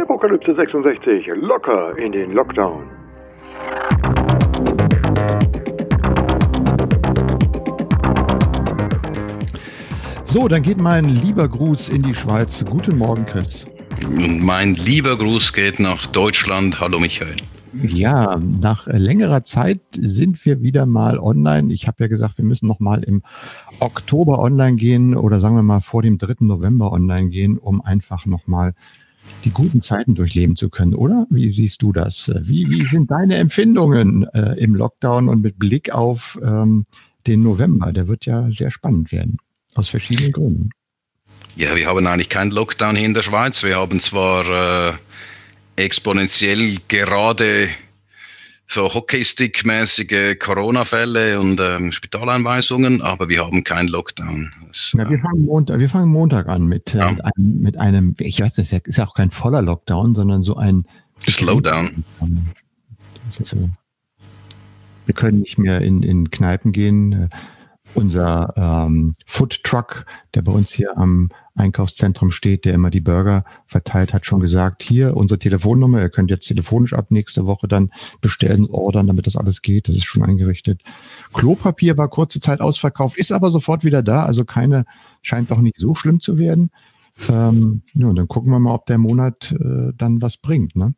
Apokalypse 66, locker in den Lockdown. So, dann geht mein lieber Gruß in die Schweiz. Guten Morgen, Chris. Mein lieber Gruß geht nach Deutschland. Hallo, Michael. Ja, nach längerer Zeit sind wir wieder mal online. Ich habe ja gesagt, wir müssen noch mal im Oktober online gehen oder sagen wir mal vor dem 3. November online gehen, um einfach noch mal die guten Zeiten durchleben zu können, oder? Wie siehst du das? Wie, wie sind deine Empfindungen äh, im Lockdown und mit Blick auf ähm, den November? Der wird ja sehr spannend werden, aus verschiedenen Gründen. Ja, wir haben eigentlich keinen Lockdown hier in der Schweiz. Wir haben zwar äh, exponentiell gerade so Hockeystick-mäßige Corona-Fälle und ähm, Spitaleinweisungen, aber wir haben keinen Lockdown. Das, ja, wir, fangen Montag, wir fangen Montag an mit, äh, ja. mit, einem, mit einem, ich weiß, das ist ja auch kein voller Lockdown, sondern so ein Slowdown. Wir können nicht mehr in, in Kneipen gehen. Unser ähm, Food Truck, der bei uns hier am Einkaufszentrum steht, der immer die Burger verteilt, hat schon gesagt, hier unsere Telefonnummer, ihr könnt jetzt telefonisch ab nächste Woche dann bestellen, ordern, damit das alles geht. Das ist schon eingerichtet. Klopapier war kurze Zeit ausverkauft, ist aber sofort wieder da, also keine, scheint doch nicht so schlimm zu werden. Ähm, ja, und dann gucken wir mal, ob der Monat äh, dann was bringt, ne?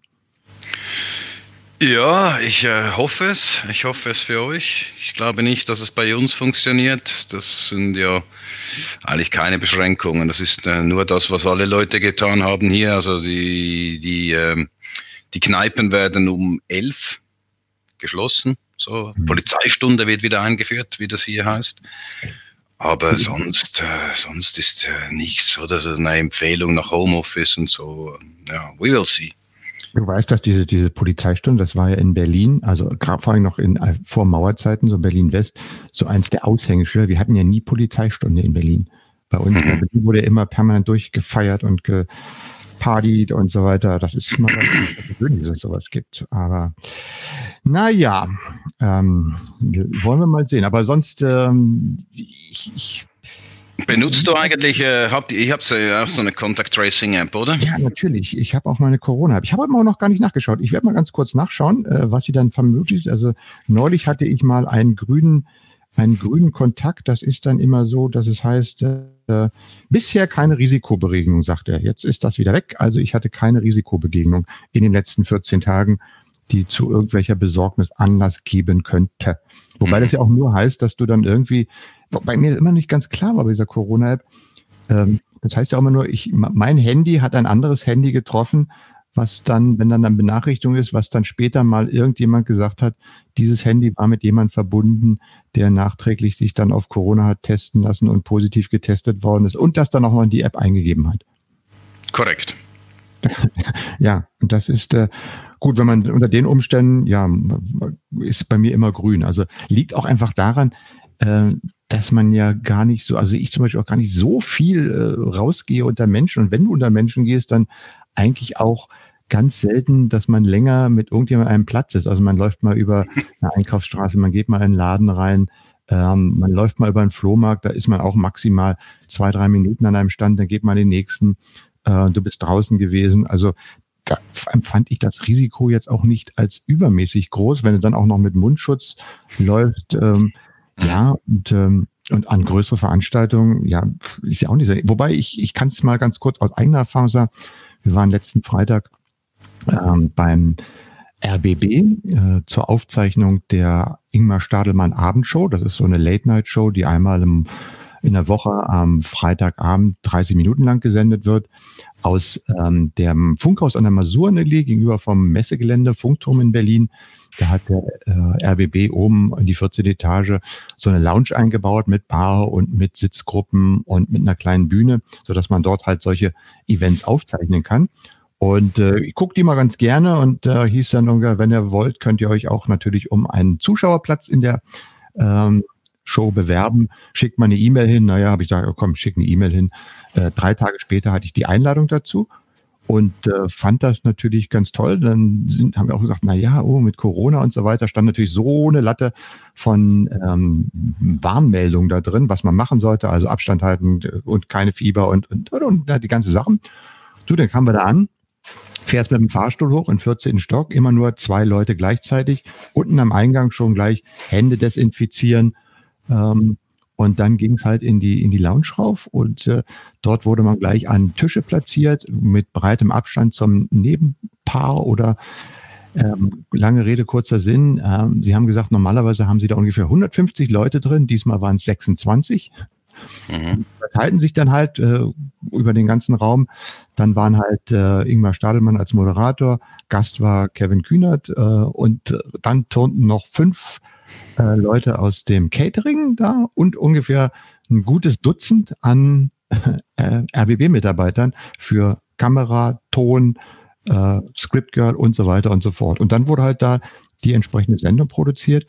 Ja, ich äh, hoffe es. Ich hoffe es für euch. Ich glaube nicht, dass es bei uns funktioniert. Das sind ja eigentlich keine Beschränkungen. Das ist äh, nur das, was alle Leute getan haben hier. Also die, die, äh, die Kneipen werden um elf geschlossen. So, mhm. Polizeistunde wird wieder eingeführt, wie das hier heißt. Aber mhm. sonst, äh, sonst ist äh, nichts, oder? So eine Empfehlung nach Homeoffice und so. Ja, we will see. Du weißt, dass diese, diese Polizeistunde, das war ja in Berlin, also gerade vor allem noch in, äh, vor Mauerzeiten, so Berlin-West, so eins der Aushängeschilder. Wir hatten ja nie Polizeistunde in Berlin. Bei uns in Berlin wurde immer permanent durchgefeiert und gepartied und so weiter. Das ist mal gewöhnlich, dass es sowas gibt. Aber naja, ähm, wollen wir mal sehen. Aber sonst, ähm, ich, ich Benutzt du eigentlich, äh, habt ihr, habt ja auch so eine Contact Tracing App, oder? Ja, natürlich. Ich habe auch meine Corona-App. Ich habe aber noch gar nicht nachgeschaut. Ich werde mal ganz kurz nachschauen, äh, was sie dann vermöglicht. Also neulich hatte ich mal einen grünen, einen grünen Kontakt. Das ist dann immer so, dass es heißt, äh, bisher keine Risikoberegnung, sagt er. Jetzt ist das wieder weg. Also ich hatte keine Risikobegegnung in den letzten 14 Tagen die zu irgendwelcher Besorgnis Anlass geben könnte. Wobei mhm. das ja auch nur heißt, dass du dann irgendwie, bei mir immer nicht ganz klar war bei dieser Corona-App, ähm, das heißt ja auch immer nur, ich, mein Handy hat ein anderes Handy getroffen, was dann, wenn dann eine Benachrichtigung ist, was dann später mal irgendjemand gesagt hat, dieses Handy war mit jemand verbunden, der nachträglich sich dann auf Corona hat testen lassen und positiv getestet worden ist und das dann auch noch in die App eingegeben hat. Korrekt. ja, und das ist äh, gut, wenn man unter den Umständen, ja, ist bei mir immer grün. Also liegt auch einfach daran, äh, dass man ja gar nicht so, also ich zum Beispiel auch gar nicht so viel äh, rausgehe unter Menschen. Und wenn du unter Menschen gehst, dann eigentlich auch ganz selten, dass man länger mit irgendjemandem einem Platz ist. Also man läuft mal über eine Einkaufsstraße, man geht mal in einen Laden rein, ähm, man läuft mal über einen Flohmarkt, da ist man auch maximal zwei, drei Minuten an einem Stand, dann geht man den nächsten äh, du bist draußen gewesen. Also da empfand ich das Risiko jetzt auch nicht als übermäßig groß, wenn du dann auch noch mit Mundschutz läuft. Ähm, ja, und, ähm, und an größere Veranstaltungen, ja, ist ja auch nicht so. Wobei ich, ich kann es mal ganz kurz aus eigener Erfahrung sagen. Wir waren letzten Freitag ähm, beim RBB äh, zur Aufzeichnung der Ingmar Stadelmann Abendshow. Das ist so eine Late-Night-Show, die einmal im in der Woche am Freitagabend 30 Minuten lang gesendet wird aus ähm, dem Funkhaus an der Masurenallee gegenüber vom Messegelände Funkturm in Berlin. Da hat der äh, RBB oben in die 14. Etage so eine Lounge eingebaut mit Bar und mit Sitzgruppen und mit einer kleinen Bühne, so dass man dort halt solche Events aufzeichnen kann. Und äh, ich gucke die mal ganz gerne und äh, hieß dann ungefähr, wenn ihr wollt, könnt ihr euch auch natürlich um einen Zuschauerplatz in der ähm, Show bewerben, schickt mal eine E-Mail hin. Naja, habe ich gesagt, komm, schick eine E-Mail hin. Äh, drei Tage später hatte ich die Einladung dazu und äh, fand das natürlich ganz toll. Dann sind, haben wir auch gesagt, na ja, oh, mit Corona und so weiter stand natürlich so eine Latte von ähm, Warnmeldungen da drin, was man machen sollte, also Abstand halten und keine Fieber und und, und, und die ganze Sachen. Du, dann kamen wir da an fährst mit dem Fahrstuhl hoch in 14. Stock, immer nur zwei Leute gleichzeitig, unten am Eingang schon gleich Hände desinfizieren. Ähm, und dann ging es halt in die, in die Lounge rauf und äh, dort wurde man gleich an Tische platziert mit breitem Abstand zum Nebenpaar oder ähm, lange Rede, kurzer Sinn. Ähm, Sie haben gesagt, normalerweise haben Sie da ungefähr 150 Leute drin, diesmal waren es 26. Mhm. Verteilten sich dann halt äh, über den ganzen Raum. Dann waren halt äh, Ingmar Stadelmann als Moderator, Gast war Kevin Kühnert äh, und dann turnten noch fünf äh, Leute aus dem Catering da und ungefähr ein gutes Dutzend an äh, RBB-Mitarbeitern für Kamera, Ton, äh, Script Girl und so weiter und so fort. Und dann wurde halt da die entsprechende Sendung produziert.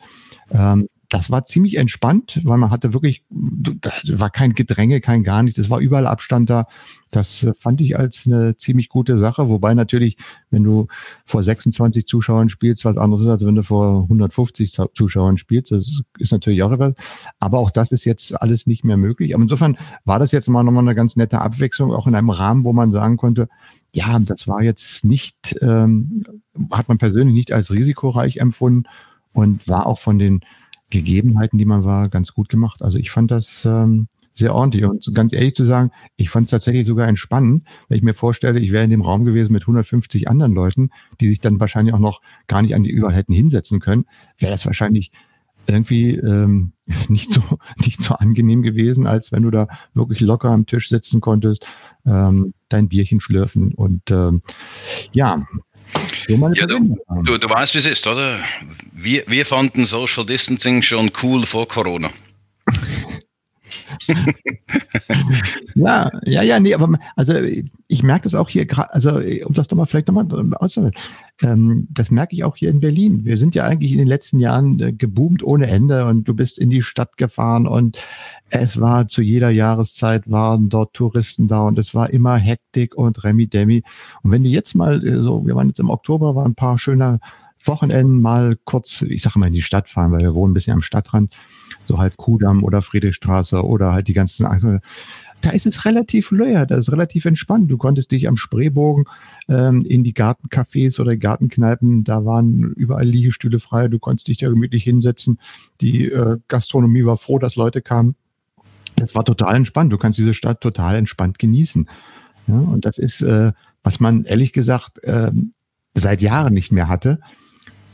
Ähm, das war ziemlich entspannt, weil man hatte wirklich, das war kein Gedränge, kein gar nichts, es war überall Abstand da. Das äh, fand ich als eine ziemlich gute Sache, wobei natürlich, wenn du vor 26 Zuschauern spielst, was anderes ist, als wenn du vor 150 Zuschauern spielst. Das ist natürlich auch etwas. Aber auch das ist jetzt alles nicht mehr möglich. Aber insofern war das jetzt mal nochmal eine ganz nette Abwechslung, auch in einem Rahmen, wo man sagen konnte, ja, das war jetzt nicht, ähm, hat man persönlich nicht als risikoreich empfunden und war auch von den Gegebenheiten, die man war, ganz gut gemacht. Also ich fand das ähm, sehr ordentlich. Und ganz ehrlich zu sagen, ich fand es tatsächlich sogar entspannend, wenn ich mir vorstelle, ich wäre in dem Raum gewesen mit 150 anderen Leuten, die sich dann wahrscheinlich auch noch gar nicht an die überall hätten hinsetzen können, wäre das wahrscheinlich irgendwie ähm, nicht so nicht so angenehm gewesen, als wenn du da wirklich locker am Tisch sitzen konntest, ähm, dein Bierchen schlürfen und ähm, ja, ja, du, du, du, weißt, wie es ist, oder? Wir, wir fanden Social Distancing schon cool vor Corona. ja, ja, ja, nee, aber also ich merke das auch hier gerade, also um das doch mal vielleicht nochmal auszuholen. Ähm, das merke ich auch hier in Berlin. Wir sind ja eigentlich in den letzten Jahren äh, geboomt ohne Ende und du bist in die Stadt gefahren und es war zu jeder Jahreszeit waren dort Touristen da und es war immer Hektik und Remi Demi. Und wenn du jetzt mal äh, so, wir waren jetzt im Oktober, waren ein paar schöne Wochenenden mal kurz, ich sage mal in die Stadt fahren, weil wir wohnen ein bisschen am Stadtrand, so halt Kudamm oder Friedrichstraße oder halt die ganzen, also da ist es relativ leer, da ist relativ entspannt. Du konntest dich am Spreebogen ähm, in die Gartencafés oder Gartenkneipen, da waren überall Liegestühle frei, du konntest dich da gemütlich hinsetzen. Die äh, Gastronomie war froh, dass Leute kamen. Das war total entspannt. Du kannst diese Stadt total entspannt genießen. Ja, und das ist, äh, was man ehrlich gesagt äh, seit Jahren nicht mehr hatte.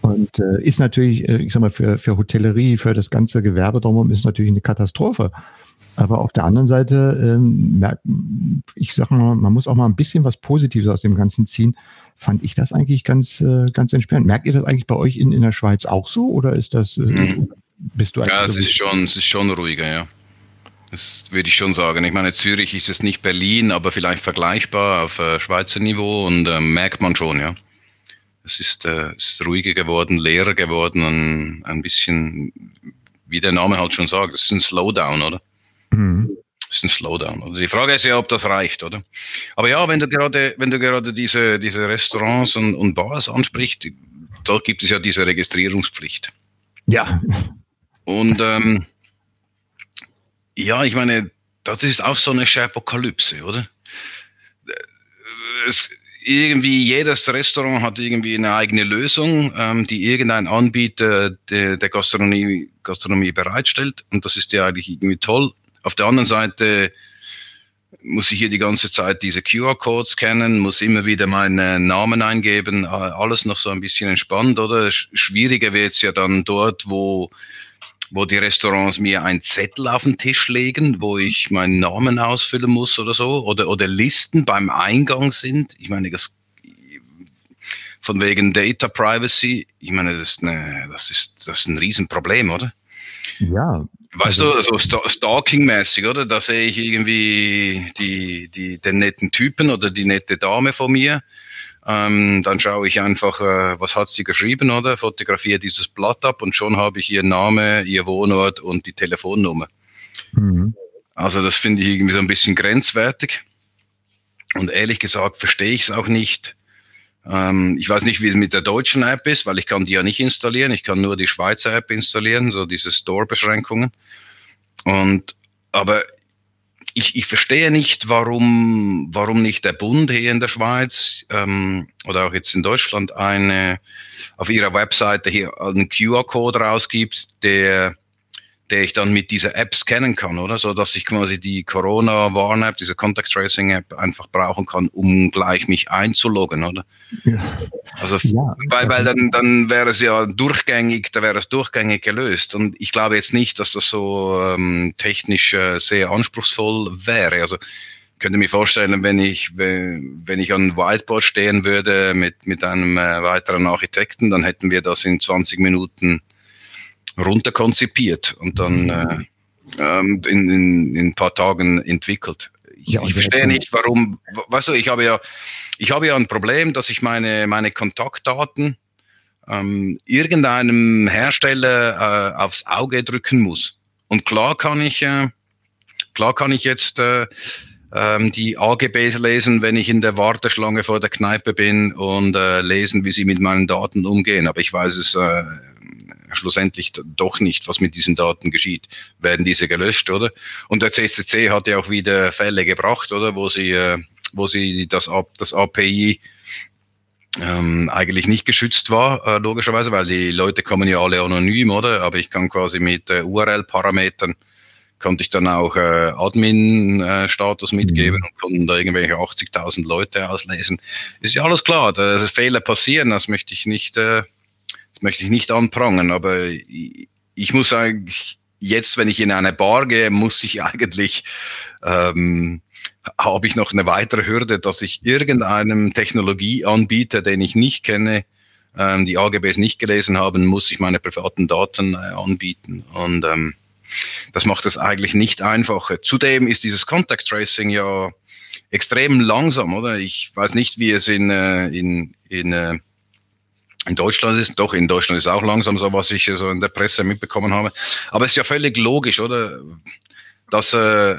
Und äh, ist natürlich, äh, ich sag mal, für, für Hotellerie, für das ganze Gewerbe drumherum ist natürlich eine Katastrophe. Aber auf der anderen Seite, ähm, ich sag mal, man muss auch mal ein bisschen was Positives aus dem Ganzen ziehen. Fand ich das eigentlich ganz, äh, ganz entspannt. Merkt ihr das eigentlich bei euch in, in der Schweiz auch so oder ist das, äh, mhm. bist du Ja, es ist schon, es ist schon ruhiger, ja. Das würde ich schon sagen. Ich meine, Zürich ist es nicht Berlin, aber vielleicht vergleichbar auf äh, Schweizer Niveau und äh, merkt man schon, ja. Es ist, äh, es ist ruhiger geworden, leerer geworden und ein bisschen, wie der Name halt schon sagt, es ist ein Slowdown, oder? Mhm. Das ist ein Slowdown. Oder? Die Frage ist ja, ob das reicht, oder? Aber ja, wenn du gerade, wenn du gerade diese, diese Restaurants und, und Bars ansprichst, da gibt es ja diese Registrierungspflicht. Ja. Und ähm, ja, ich meine, das ist auch so eine Apokalypse, oder? Es, irgendwie jedes Restaurant hat irgendwie eine eigene Lösung, ähm, die irgendein Anbieter der, der Gastronomie, Gastronomie bereitstellt. Und das ist ja eigentlich irgendwie toll. Auf der anderen Seite muss ich hier die ganze Zeit diese QR-Codes kennen, muss immer wieder meinen Namen eingeben, alles noch so ein bisschen entspannt, oder? Schwieriger wird es ja dann dort, wo, wo die Restaurants mir einen Zettel auf den Tisch legen, wo ich meinen Namen ausfüllen muss oder so, oder, oder Listen beim Eingang sind. Ich meine, das von wegen Data Privacy, ich meine, das ist, eine, das ist, das ist ein Riesenproblem, oder? Ja, Weißt also, du, so Stalking-mäßig, oder? Da sehe ich irgendwie die, die, den netten Typen oder die nette Dame vor mir. Ähm, dann schaue ich einfach, äh, was hat sie geschrieben, oder? Fotografiere dieses Blatt ab und schon habe ich ihr Name, ihr Wohnort und die Telefonnummer. Mhm. Also das finde ich irgendwie so ein bisschen grenzwertig. Und ehrlich gesagt verstehe ich es auch nicht, ähm, ich weiß nicht, wie es mit der deutschen App ist, weil ich kann die ja nicht installieren. Ich kann nur die Schweizer App installieren, so diese Store-Beschränkungen. Und aber ich, ich verstehe nicht, warum, warum nicht der Bund hier in der Schweiz ähm, oder auch jetzt in Deutschland eine auf ihrer Webseite hier einen QR-Code rausgibt, der der ich dann mit dieser App scannen kann, oder? So dass ich quasi die Corona-Warn-App, diese Contact Tracing-App einfach brauchen kann, um gleich mich einzuloggen, oder? Ja. Also, ja, weil, weil dann, dann wäre es ja durchgängig, da wäre es durchgängig gelöst. Und ich glaube jetzt nicht, dass das so ähm, technisch äh, sehr anspruchsvoll wäre. Also, könnte mir vorstellen, wenn ich, wenn ich an Whiteboard stehen würde mit, mit einem äh, weiteren Architekten, dann hätten wir das in 20 Minuten runterkonzipiert und dann äh, ähm, in, in, in ein paar Tagen entwickelt. Ich, ja, ich verstehe nicht, warum, weißt du, ich habe ja, ich habe ja ein Problem, dass ich meine, meine Kontaktdaten ähm, irgendeinem Hersteller äh, aufs Auge drücken muss. Und klar kann ich, äh, klar kann ich jetzt äh, ähm, die AGBs lesen, wenn ich in der Warteschlange vor der Kneipe bin und äh, lesen, wie sie mit meinen Daten umgehen. Aber ich weiß es äh, schlussendlich doch nicht, was mit diesen Daten geschieht. Werden diese gelöscht, oder? Und der CCC hat ja auch wieder Fälle gebracht, oder? Wo sie, äh, wo sie das, das API ähm, eigentlich nicht geschützt war, äh, logischerweise, weil die Leute kommen ja alle anonym, oder? Aber ich kann quasi mit äh, URL-Parametern konnte ich dann auch äh, Admin-Status mitgeben mhm. und konnten da irgendwelche 80.000 Leute auslesen. Ist ja alles klar, dass Fehler passieren, das möchte ich nicht äh, möchte ich nicht anprangern, aber ich, muss eigentlich jetzt, wenn ich in eine Bar gehe, muss ich eigentlich, ähm, habe ich noch eine weitere Hürde, dass ich irgendeinem Technologieanbieter, den ich nicht kenne, ähm, die AGBs nicht gelesen haben, muss ich meine privaten Daten äh, anbieten. Und ähm, das macht es eigentlich nicht einfacher. Zudem ist dieses Contact Tracing ja extrem langsam, oder? Ich weiß nicht, wie es in, äh, in, in äh, in Deutschland ist, doch in Deutschland ist auch langsam so, was ich so in der Presse mitbekommen habe. Aber es ist ja völlig logisch, oder? Dass, äh,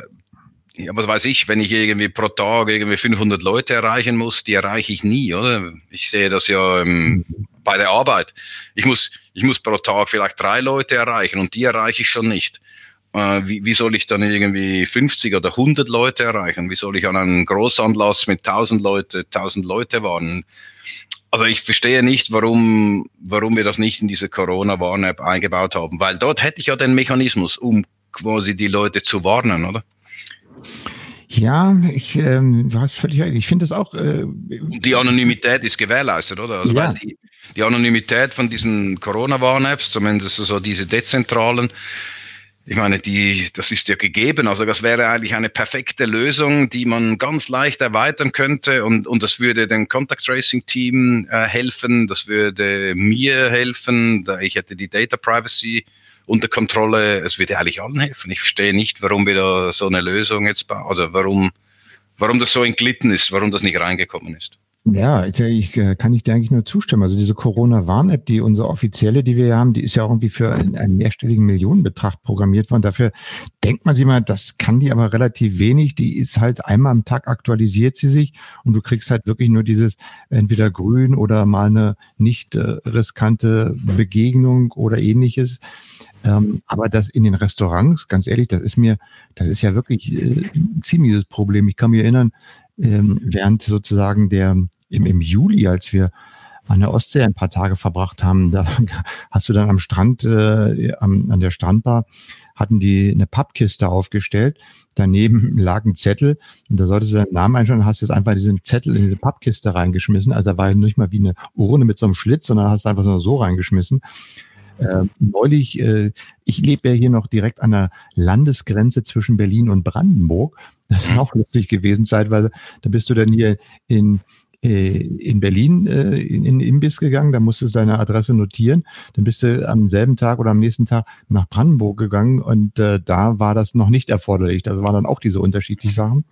ja, was weiß ich, wenn ich irgendwie pro Tag irgendwie 500 Leute erreichen muss, die erreiche ich nie, oder? Ich sehe das ja ähm, bei der Arbeit. Ich muss, ich muss pro Tag vielleicht drei Leute erreichen und die erreiche ich schon nicht. Äh, wie, wie soll ich dann irgendwie 50 oder 100 Leute erreichen? Wie soll ich an einem Großanlass mit 1000 Leute, 1000 Leute warnen? Also ich verstehe nicht, warum, warum wir das nicht in diese Corona-Warn-App eingebaut haben, weil dort hätte ich ja den Mechanismus, um quasi die Leute zu warnen, oder? Ja, ich, ähm, hast völlig recht. Ich finde das auch. Äh, die Anonymität ist gewährleistet, oder? Also ja. die, die Anonymität von diesen Corona-Warn-Apps, zumindest so diese dezentralen, ich meine, die, das ist ja gegeben. Also das wäre eigentlich eine perfekte Lösung, die man ganz leicht erweitern könnte und, und das würde dem Contact Tracing Team äh, helfen, das würde mir helfen, da ich hätte die Data Privacy unter Kontrolle. Es würde eigentlich allen helfen. Ich verstehe nicht, warum wir da so eine Lösung jetzt bauen oder warum, warum das so entglitten ist, warum das nicht reingekommen ist. Ja, ich äh, kann ich dir eigentlich nur zustimmen. Also diese Corona-Warn-App, die unsere offizielle, die wir haben, die ist ja auch irgendwie für einen mehrstelligen Millionenbetrag programmiert worden. Dafür denkt man sich mal, das kann die aber relativ wenig. Die ist halt einmal am Tag aktualisiert sie sich und du kriegst halt wirklich nur dieses entweder grün oder mal eine nicht äh, riskante Begegnung oder ähnliches. Ähm, aber das in den Restaurants, ganz ehrlich, das ist mir, das ist ja wirklich äh, ein ziemliches Problem. Ich kann mich erinnern, ähm, während sozusagen der im, im Juli, als wir an der Ostsee ein paar Tage verbracht haben, da hast du dann am Strand, äh, am, an der Strandbar, hatten die eine Pappkiste aufgestellt. Daneben lag ein Zettel und da solltest du deinen Namen einschreiben, hast jetzt einfach diesen Zettel in diese Pappkiste reingeschmissen. Also da war nicht mal wie eine Urne mit so einem Schlitz, sondern hast einfach so reingeschmissen. Äh, neulich, äh, ich lebe ja hier noch direkt an der Landesgrenze zwischen Berlin und Brandenburg. Das ist auch lustig gewesen, zeitweise. Da bist du dann hier in, äh, in Berlin äh, in den Imbiss gegangen, da musstest du deine Adresse notieren. Dann bist du am selben Tag oder am nächsten Tag nach Brandenburg gegangen und äh, da war das noch nicht erforderlich. Das waren dann auch diese unterschiedlichen Sachen.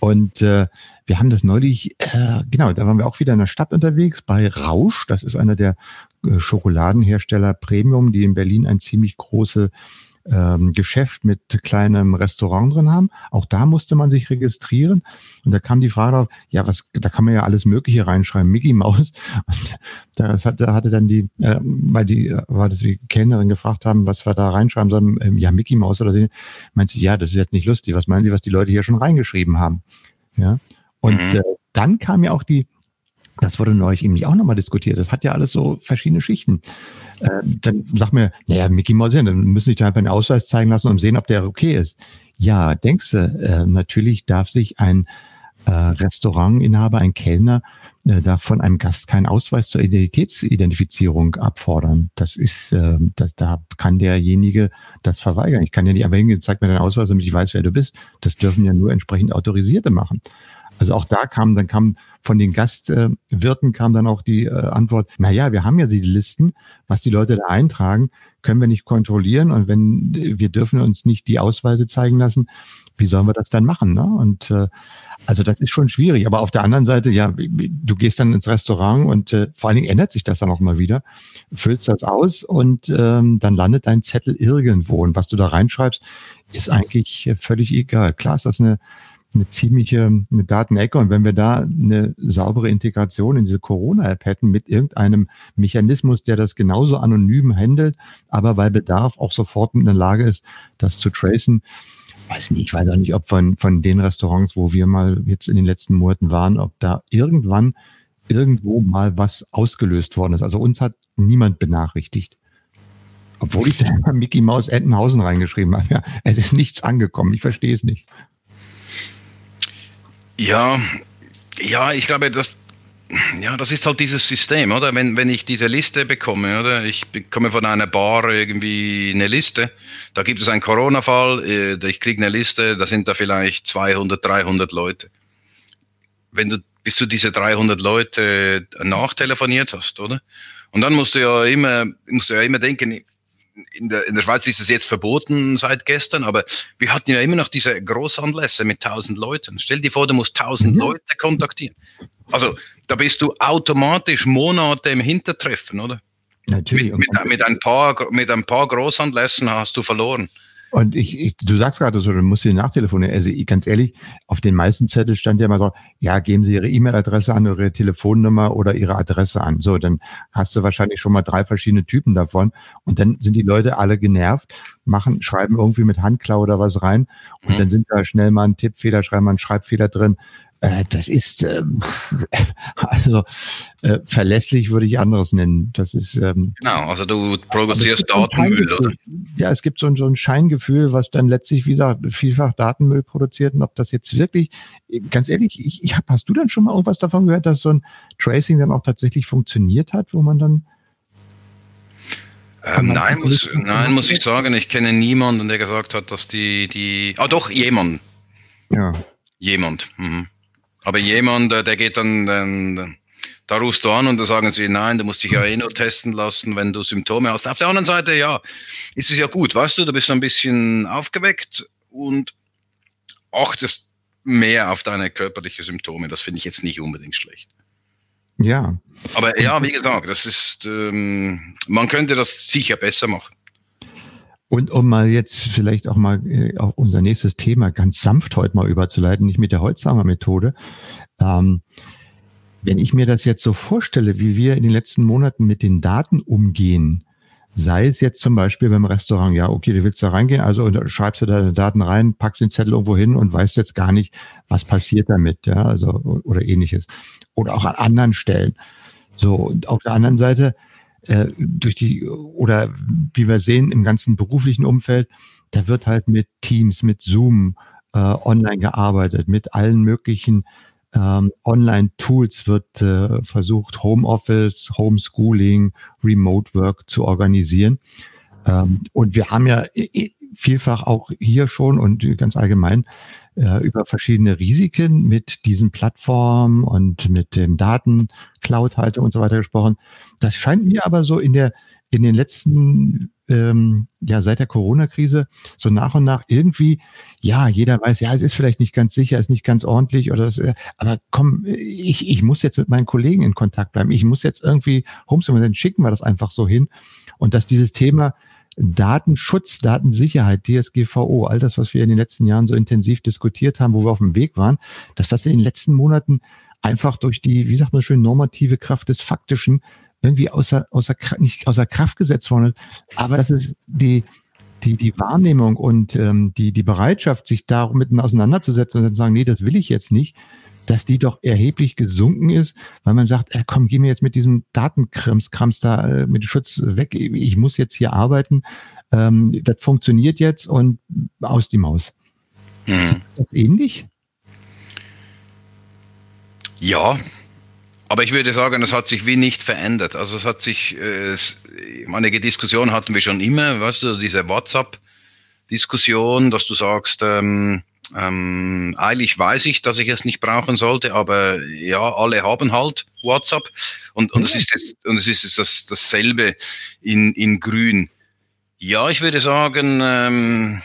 Und äh, wir haben das neulich, äh, genau, da waren wir auch wieder in der Stadt unterwegs bei Rausch. Das ist einer der äh, Schokoladenhersteller Premium, die in Berlin eine ziemlich große ähm, Geschäft mit kleinem Restaurant drin haben. Auch da musste man sich registrieren. Und da kam die Frage auf, ja, was, da kann man ja alles Mögliche reinschreiben, Mickey Mouse. Und das hatte, hatte dann die, äh, weil die, weil das die Kellnerin gefragt haben, was wir da reinschreiben sollen, ähm, ja, Mickey Mouse oder so, meinte sie, ja, das ist jetzt nicht lustig. Was meinen Sie, was die Leute hier schon reingeschrieben haben? Ja. Und mhm. äh, dann kam ja auch die, das wurde neulich eben auch nochmal diskutiert. Das hat ja alles so verschiedene Schichten. Äh, dann sag mir, naja, Mickey Mouse, dann müssen sich da einfach einen Ausweis zeigen lassen und sehen, ob der okay ist. Ja, denkst du, äh, natürlich darf sich ein äh, Restaurantinhaber, ein Kellner, äh, darf von einem Gast keinen Ausweis zur Identitätsidentifizierung abfordern. Das ist, äh, das, da kann derjenige das verweigern. Ich kann ja nicht einfach hingehen, zeig mir deinen Ausweis, damit ich weiß, wer du bist. Das dürfen ja nur entsprechend Autorisierte machen. Also auch da kam, dann kam von den Gastwirten kam dann auch die äh, Antwort, na ja, wir haben ja die Listen, was die Leute da eintragen, können wir nicht kontrollieren und wenn wir dürfen uns nicht die Ausweise zeigen lassen, wie sollen wir das dann machen? Ne? Und äh, also das ist schon schwierig. Aber auf der anderen Seite, ja, du gehst dann ins Restaurant und äh, vor allen Dingen ändert sich das dann auch mal wieder, füllst das aus und ähm, dann landet dein Zettel irgendwo. Und was du da reinschreibst, ist eigentlich völlig egal. Klar ist das eine eine ziemliche eine Datenecke. Und wenn wir da eine saubere Integration in diese Corona-App hätten mit irgendeinem Mechanismus, der das genauso anonym handelt, aber bei Bedarf auch sofort in der Lage ist, das zu tracen, weiß nicht, ich weiß auch nicht, ob von, von den Restaurants, wo wir mal jetzt in den letzten Monaten waren, ob da irgendwann irgendwo mal was ausgelöst worden ist. Also uns hat niemand benachrichtigt. Obwohl ich da Mickey Maus Entenhausen reingeschrieben habe. Ja, es ist nichts angekommen. Ich verstehe es nicht. Ja, ja, ich glaube, das, ja, das ist halt dieses System, oder? Wenn, wenn ich diese Liste bekomme, oder? Ich bekomme von einer Bar irgendwie eine Liste. Da gibt es einen Corona-Fall, äh, ich kriege eine Liste, da sind da vielleicht 200, 300 Leute. Wenn du, bis du diese 300 Leute nachtelefoniert hast, oder? Und dann musst du ja immer, musst du ja immer denken, in der, in der Schweiz ist es jetzt verboten seit gestern, aber wir hatten ja immer noch diese Großanlässe mit 1000 Leuten. Stell dir vor, du musst 1000 mhm. Leute kontaktieren. Also da bist du automatisch Monate im Hintertreffen, oder? Natürlich. Mit, mit, mit, ein paar, mit ein paar Großanlässen hast du verloren. Und ich, ich du sagst gerade so, du musst dir nachtelefonieren. Also ganz ehrlich, auf den meisten Zetteln stand ja immer so, ja, geben Sie Ihre E-Mail-Adresse an, Ihre Telefonnummer oder Ihre Adresse an. So, dann hast du wahrscheinlich schon mal drei verschiedene Typen davon. Und dann sind die Leute alle genervt, machen, schreiben irgendwie mit Handklau oder was rein. Und mhm. dann sind da schnell mal ein Tippfehler, schreiben mal einen Schreibfehler drin. Äh, das ist ähm, also äh, verlässlich würde ich anderes nennen. Das ist ähm, genau. Also du produzierst Datenmüll, oder? Ja, es gibt so ein, so ein Scheingefühl, was dann letztlich, wie gesagt, vielfach Datenmüll produziert. Und ob das jetzt wirklich, ganz ehrlich, ich, ich hab, hast du dann schon mal irgendwas davon gehört, dass so ein Tracing dann auch tatsächlich funktioniert hat, wo man dann ähm, nein, muss, nein, muss ich sagen, ich kenne niemanden, der gesagt hat, dass die, die, ah doch, jemand. Ja. Jemand. Mhm. Aber jemand, äh, der geht dann, dann, da rufst du an und da sagen sie, nein, du musst dich ja eh nur testen lassen, wenn du Symptome hast. Auf der anderen Seite, ja, ist es ja gut, weißt du, du bist ein bisschen aufgeweckt und achtest mehr auf deine körperlichen Symptome. Das finde ich jetzt nicht unbedingt schlecht. Ja. Aber ja, wie gesagt, das ist, ähm, man könnte das sicher besser machen. Und um mal jetzt vielleicht auch mal äh, auf unser nächstes Thema ganz sanft heute mal überzuleiten, nicht mit der Holzhammer-Methode. Ähm, wenn ich mir das jetzt so vorstelle, wie wir in den letzten Monaten mit den Daten umgehen, sei es jetzt zum Beispiel beim Restaurant, ja, okay, du willst da reingehen, also schreibst du deine Daten rein, packst den Zettel irgendwo hin und weißt jetzt gar nicht, was passiert damit, ja, also oder ähnliches. Oder auch an anderen Stellen. So, und auf der anderen Seite, äh, durch die, oder wie wir sehen, im ganzen beruflichen Umfeld, da wird halt mit Teams, mit Zoom äh, online gearbeitet, mit allen möglichen ähm, Online-Tools wird äh, versucht, Homeoffice, Homeschooling, Remote Work zu organisieren. Ähm, und wir haben ja vielfach auch hier schon und ganz allgemein äh, über verschiedene Risiken mit diesen Plattformen und mit dem Daten, Cloud-Haltung und so weiter gesprochen. Das scheint mir aber so in der in den letzten, ähm, ja, seit der Corona-Krise so nach und nach irgendwie, ja, jeder weiß, ja, es ist vielleicht nicht ganz sicher, es ist nicht ganz ordentlich oder das, äh, aber komm, ich, ich muss jetzt mit meinen Kollegen in Kontakt bleiben. Ich muss jetzt irgendwie Homeschooling, dann schicken wir das einfach so hin. Und dass dieses Thema Datenschutz, Datensicherheit, DSGVO, all das, was wir in den letzten Jahren so intensiv diskutiert haben, wo wir auf dem Weg waren, dass das in den letzten Monaten einfach durch die, wie sagt man schön, normative Kraft des Faktischen irgendwie außer, außer, nicht außer Kraft gesetzt worden ist. Aber das ist die, die, die Wahrnehmung und ähm, die, die Bereitschaft, sich damit auseinanderzusetzen und dann sagen, nee, das will ich jetzt nicht, dass die doch erheblich gesunken ist, weil man sagt, äh, komm, geh mir jetzt mit diesem Datenkrams Krams da äh, mit Schutz weg, ich muss jetzt hier arbeiten, ähm, das funktioniert jetzt und aus die Maus. Hm. Ist das ähnlich? Ja, aber ich würde sagen, es hat sich wie nicht verändert. Also es hat sich, äh, einige Diskussion hatten wir schon immer, weißt du, diese WhatsApp-Diskussion, dass du sagst, ähm, ähm, eigentlich weiß ich, dass ich es nicht brauchen sollte, aber ja, alle haben halt WhatsApp und, und es ist jetzt, und es ist jetzt das, dasselbe in, in Grün. Ja, ich würde sagen, ähm,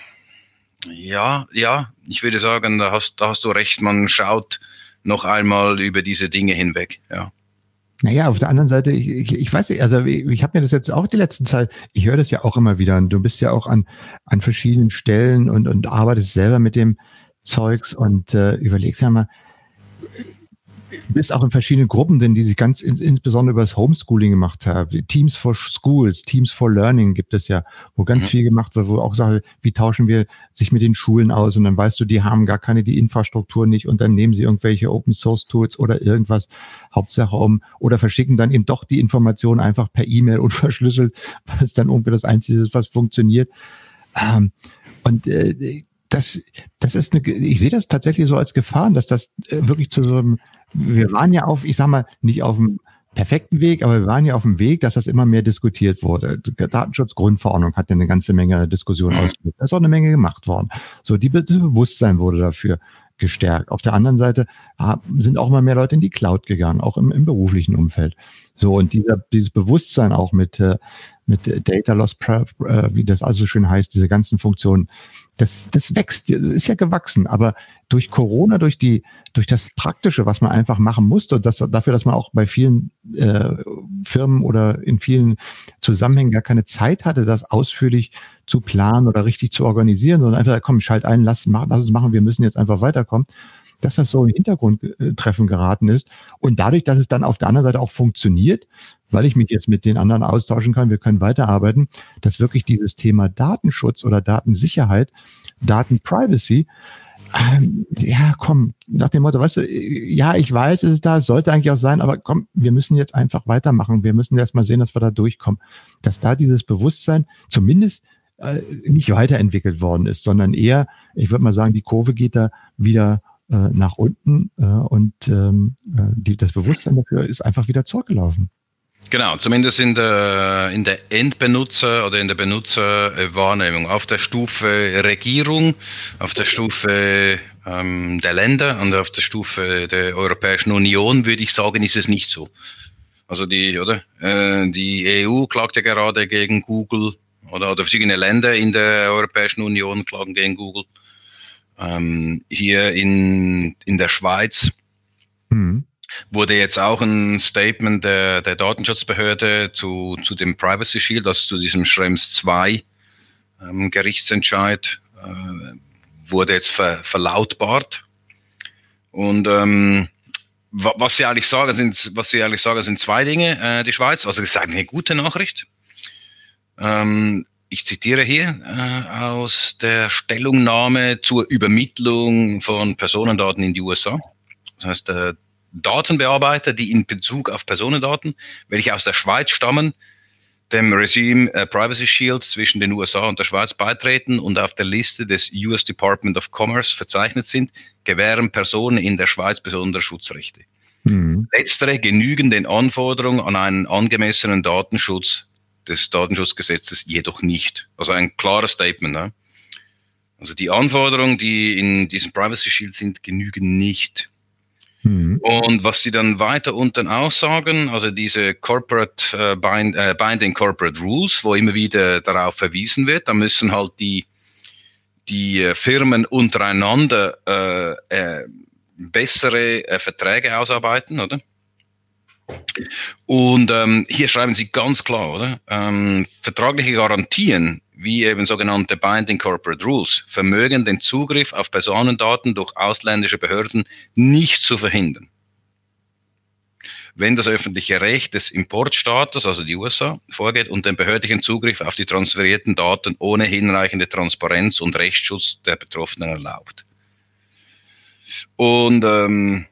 ja, ja, ich würde sagen, da hast, da hast du recht, man schaut noch einmal über diese Dinge hinweg, ja. Naja, auf der anderen Seite, ich, ich, ich weiß nicht, also ich, ich habe mir das jetzt auch die letzten Zeit, ich höre das ja auch immer wieder und du bist ja auch an, an verschiedenen Stellen und, und arbeitest selber mit dem Zeugs und äh, überlegst ja mal, bist auch in verschiedenen Gruppen drin, die sich ganz ins, insbesondere über das Homeschooling gemacht haben. Teams for Schools, Teams for Learning gibt es ja, wo ganz mhm. viel gemacht wird, wo auch sage, wie tauschen wir sich mit den Schulen aus und dann weißt du, die haben gar keine die Infrastruktur nicht und dann nehmen sie irgendwelche Open Source Tools oder irgendwas, Hauptsache um oder verschicken dann eben doch die Informationen einfach per E-Mail unverschlüsselt, weil es dann irgendwie das Einzige ist, was funktioniert. Ähm, und äh, das, das ist eine, ich sehe das tatsächlich so als Gefahren, dass das äh, wirklich zu so einem wir waren ja auf, ich sag mal, nicht auf dem perfekten Weg, aber wir waren ja auf dem Weg, dass das immer mehr diskutiert wurde. Datenschutzgrundverordnung hat ja eine ganze Menge Diskussion mhm. ausgelöst. Da ist auch eine Menge gemacht worden. So, die, das Bewusstsein wurde dafür gestärkt. Auf der anderen Seite ah, sind auch immer mehr Leute in die Cloud gegangen, auch im, im beruflichen Umfeld. So, und dieser, dieses Bewusstsein auch mit, äh, mit Data Loss Prep, äh, wie das also schön heißt, diese ganzen Funktionen, das, das wächst, das ist ja gewachsen, aber durch Corona, durch die, durch das Praktische, was man einfach machen musste, und das, dafür, dass man auch bei vielen äh, Firmen oder in vielen Zusammenhängen gar keine Zeit hatte, das ausführlich zu planen oder richtig zu organisieren, sondern einfach, komm, schalt ein, lass, mach, lass es machen, wir müssen jetzt einfach weiterkommen, dass das so in Hintergrundtreffen geraten ist. Und dadurch, dass es dann auf der anderen Seite auch funktioniert, weil ich mich jetzt mit den anderen austauschen kann, wir können weiterarbeiten, dass wirklich dieses Thema Datenschutz oder Datensicherheit, Datenprivacy, ähm, ja, komm, nach dem Motto, weißt du, ja, ich weiß, es ist da, es sollte eigentlich auch sein, aber komm, wir müssen jetzt einfach weitermachen. Wir müssen erst mal sehen, dass wir da durchkommen. Dass da dieses Bewusstsein zumindest äh, nicht weiterentwickelt worden ist, sondern eher, ich würde mal sagen, die Kurve geht da wieder äh, nach unten äh, und ähm, äh, die, das Bewusstsein dafür ist einfach wieder zurückgelaufen. Genau, zumindest in der, in der Endbenutzer oder in der Benutzerwahrnehmung. Auf der Stufe Regierung, auf der Stufe ähm, der Länder und auf der Stufe der Europäischen Union würde ich sagen, ist es nicht so. Also die, oder? Äh, die EU klagt ja gerade gegen Google oder, oder verschiedene Länder in der Europäischen Union klagen gegen Google. Ähm, hier in, in der Schweiz. Mhm wurde jetzt auch ein Statement der, der Datenschutzbehörde zu, zu dem Privacy Shield, also zu diesem Schrems 2 ähm, Gerichtsentscheid, äh, wurde jetzt ver, verlautbart. Und ähm, was sie eigentlich sagen, sind, was sie eigentlich sagen, sind zwei Dinge. Äh, die Schweiz, also das ist eine gute Nachricht. Ähm, ich zitiere hier äh, aus der Stellungnahme zur Übermittlung von Personendaten in die USA. Das heißt, äh, Datenbearbeiter, die in Bezug auf Personendaten, welche aus der Schweiz stammen, dem Regime äh, Privacy Shield zwischen den USA und der Schweiz beitreten und auf der Liste des US Department of Commerce verzeichnet sind, gewähren Personen in der Schweiz besondere Schutzrechte. Mhm. Letztere genügen den Anforderungen an einen angemessenen Datenschutz des Datenschutzgesetzes jedoch nicht. Also ein klares Statement. Ne? Also die Anforderungen, die in diesem Privacy Shield sind, genügen nicht. Mhm. Und was sie dann weiter unten aussagen, also diese Corporate äh, Bind, äh, Binding Corporate Rules, wo immer wieder darauf verwiesen wird, da müssen halt die, die äh, Firmen untereinander äh, äh, bessere äh, Verträge ausarbeiten, oder? Und ähm, hier schreiben sie ganz klar, oder? Ähm, vertragliche Garantien, wie eben sogenannte Binding Corporate Rules, vermögen den Zugriff auf Personendaten durch ausländische Behörden nicht zu verhindern. Wenn das öffentliche Recht des Importstaates, also die USA, vorgeht und den behördlichen Zugriff auf die transferierten Daten ohne hinreichende Transparenz und Rechtsschutz der Betroffenen erlaubt. Und ähm,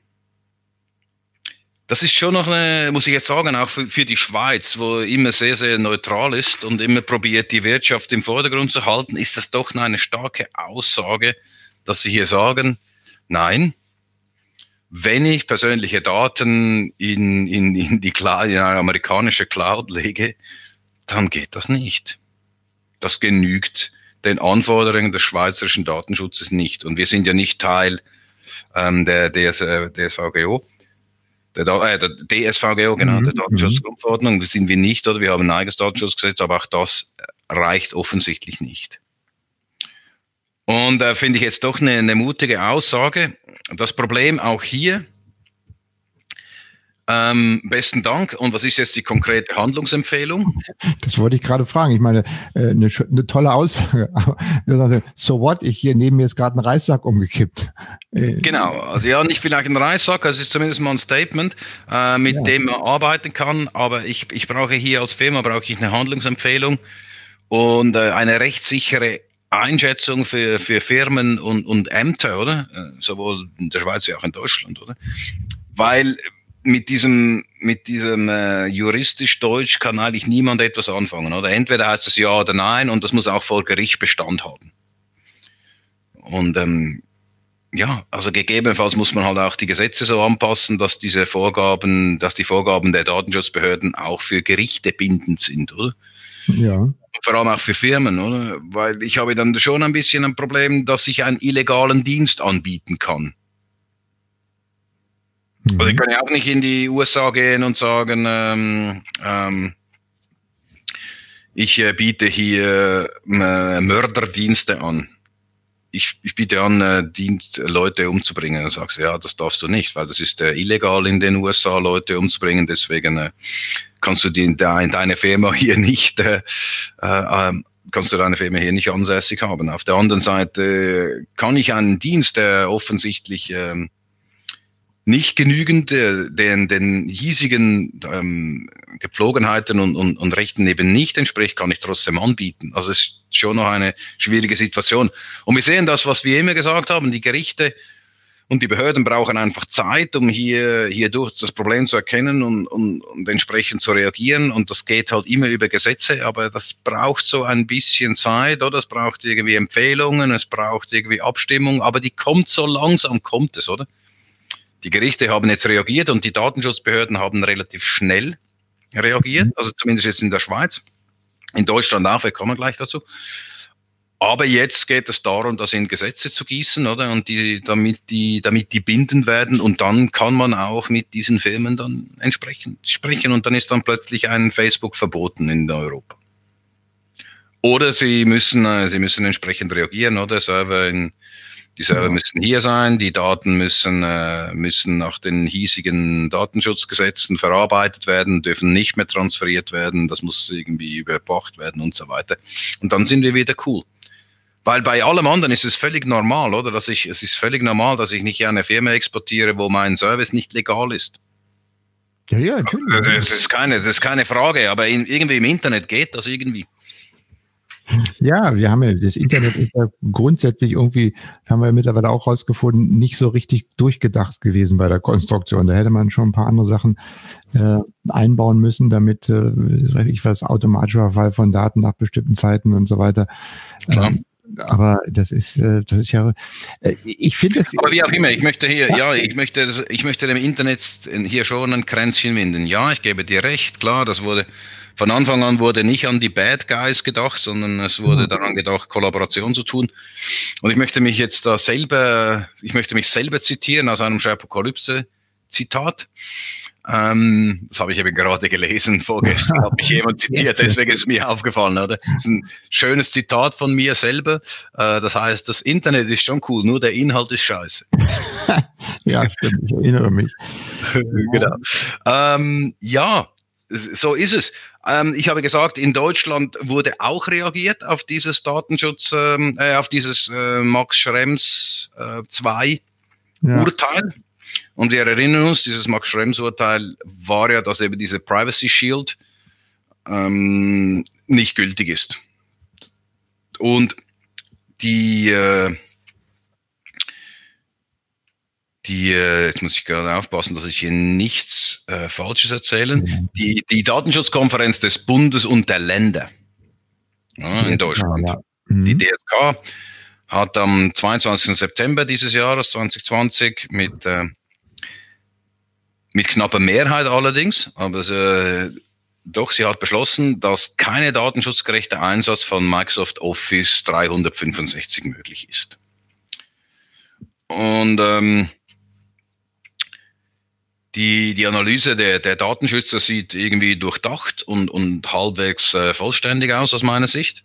das ist schon noch eine, muss ich jetzt sagen, auch für, für, die Schweiz, wo immer sehr, sehr neutral ist und immer probiert, die Wirtschaft im Vordergrund zu halten, ist das doch eine starke Aussage, dass sie hier sagen, nein, wenn ich persönliche Daten in, in, in die Cloud, in eine amerikanische Cloud lege, dann geht das nicht. Das genügt den Anforderungen des schweizerischen Datenschutzes nicht. Und wir sind ja nicht Teil ähm, der DS, äh, DSVGO der, äh, der DSVGO, genau, mhm. der Datenschutzgrundverordnung, das sind wir nicht, oder wir haben ein eigenes Datenschutzgesetz, aber auch das reicht offensichtlich nicht. Und da äh, finde ich jetzt doch eine, eine mutige Aussage. Das Problem auch hier, ähm, besten Dank. Und was ist jetzt die konkrete Handlungsempfehlung? Das wollte ich gerade fragen. Ich meine, äh, eine, eine tolle Aussage. so what? Ich hier neben mir ist gerade ein Reissack umgekippt. Äh, genau. Also ja, nicht vielleicht ein Reissack. Es ist zumindest mal ein Statement, äh, mit ja. dem man arbeiten kann. Aber ich, ich brauche hier als Firma brauche ich eine Handlungsempfehlung und äh, eine rechtssichere Einschätzung für, für Firmen und, und Ämter, oder? Äh, sowohl in der Schweiz wie auch in Deutschland, oder? Weil mit diesem, mit diesem äh, juristisch Deutsch kann eigentlich niemand etwas anfangen. Oder entweder heißt es ja oder nein und das muss auch vor Gericht Bestand haben. Und ähm, ja, also gegebenenfalls muss man halt auch die Gesetze so anpassen, dass diese Vorgaben, dass die Vorgaben der Datenschutzbehörden auch für Gerichte bindend sind, oder? Ja. Vor allem auch für Firmen, oder? Weil ich habe dann schon ein bisschen ein Problem, dass ich einen illegalen Dienst anbieten kann. Mhm. Also ich kann ja auch nicht in die USA gehen und sagen, ähm, ähm, ich äh, biete hier äh, Mörderdienste an. Ich, ich biete an, äh, Dienst, Leute umzubringen. Dann sagst du, ja, das darfst du nicht, weil das ist äh, illegal in den USA, Leute umzubringen. Deswegen äh, kannst du die in, de, in deine Firma hier nicht, äh, äh, ähm, kannst du deine Firma hier nicht ansässig haben. Auf der anderen Seite kann ich einen Dienst, der offensichtlich ähm, nicht genügend äh, den, den hiesigen ähm, Gepflogenheiten und, und, und Rechten eben nicht entspricht, kann ich trotzdem anbieten. Also es ist schon noch eine schwierige Situation. Und wir sehen das, was wir immer gesagt haben, die Gerichte und die Behörden brauchen einfach Zeit, um hier, hier durch das Problem zu erkennen und, und, und entsprechend zu reagieren. Und das geht halt immer über Gesetze, aber das braucht so ein bisschen Zeit, oder? Es braucht irgendwie Empfehlungen, es braucht irgendwie Abstimmung, aber die kommt so langsam, kommt es, oder? Die Gerichte haben jetzt reagiert und die Datenschutzbehörden haben relativ schnell reagiert, mhm. also zumindest jetzt in der Schweiz. In Deutschland auch, wir kommen gleich dazu. Aber jetzt geht es darum, das in Gesetze zu gießen, oder? Und die, damit die, damit die binden werden. Und dann kann man auch mit diesen Firmen dann entsprechend sprechen. Und dann ist dann plötzlich ein Facebook verboten in Europa. Oder sie müssen, äh, sie müssen entsprechend reagieren, oder? Server in, die Server müssen hier sein, die Daten müssen, äh, müssen nach den hiesigen Datenschutzgesetzen verarbeitet werden, dürfen nicht mehr transferiert werden, das muss irgendwie überwacht werden und so weiter. Und dann sind wir wieder cool. Weil bei allem anderen ist es völlig normal, oder? Dass ich, es ist völlig normal, dass ich nicht eine Firma exportiere, wo mein Service nicht legal ist. Ja, ja, natürlich. Also, das, ist keine, das ist keine Frage, aber in, irgendwie im Internet geht das irgendwie. Ja, wir haben ja, das Internet ist ja grundsätzlich irgendwie, haben wir mittlerweile auch rausgefunden, nicht so richtig durchgedacht gewesen bei der Konstruktion. Da hätte man schon ein paar andere Sachen äh, einbauen müssen, damit, äh, weiß ich was, automatischer Verfall von Daten nach bestimmten Zeiten und so weiter. Ähm, aber das ist, äh, das ist ja, äh, ich finde es. Aber wie auch immer, ich möchte hier, ja, ich möchte, ich möchte dem Internet hier schon ein Kränzchen winden. Ja, ich gebe dir recht, klar, das wurde von Anfang an wurde nicht an die Bad Guys gedacht, sondern es wurde mhm. daran gedacht, Kollaboration zu tun. Und ich möchte mich jetzt da selber, ich möchte mich selber zitieren aus einem Apokalypse-Zitat. Ähm, das habe ich eben gerade gelesen, vorgestern hat mich jemand zitiert, deswegen ist es mir aufgefallen. Oder? Das ist ein schönes Zitat von mir selber. Äh, das heißt, das Internet ist schon cool, nur der Inhalt ist scheiße. ja, stimmt, ich erinnere mich. genau. Ähm, ja, so ist es. Ähm, ich habe gesagt, in Deutschland wurde auch reagiert auf dieses Datenschutz, ähm, äh, auf dieses äh, Max Schrems 2 äh, ja. Urteil. Und wir erinnern uns, dieses Max Schrems Urteil war ja, dass eben diese Privacy Shield ähm, nicht gültig ist. Und die, äh, die, äh, jetzt muss ich gerade aufpassen, dass ich hier nichts äh, Falsches erzähle. Mhm. Die, die Datenschutzkonferenz des Bundes und der Länder ja, in Deutschland, ja. mhm. die DSK, hat am 22. September dieses Jahres 2020 mit, äh, mit knapper Mehrheit allerdings, aber äh, doch, sie hat beschlossen, dass keine datenschutzgerechte Einsatz von Microsoft Office 365 möglich ist. Und ähm, die, die Analyse der, der Datenschützer sieht irgendwie durchdacht und, und halbwegs äh, vollständig aus aus meiner Sicht.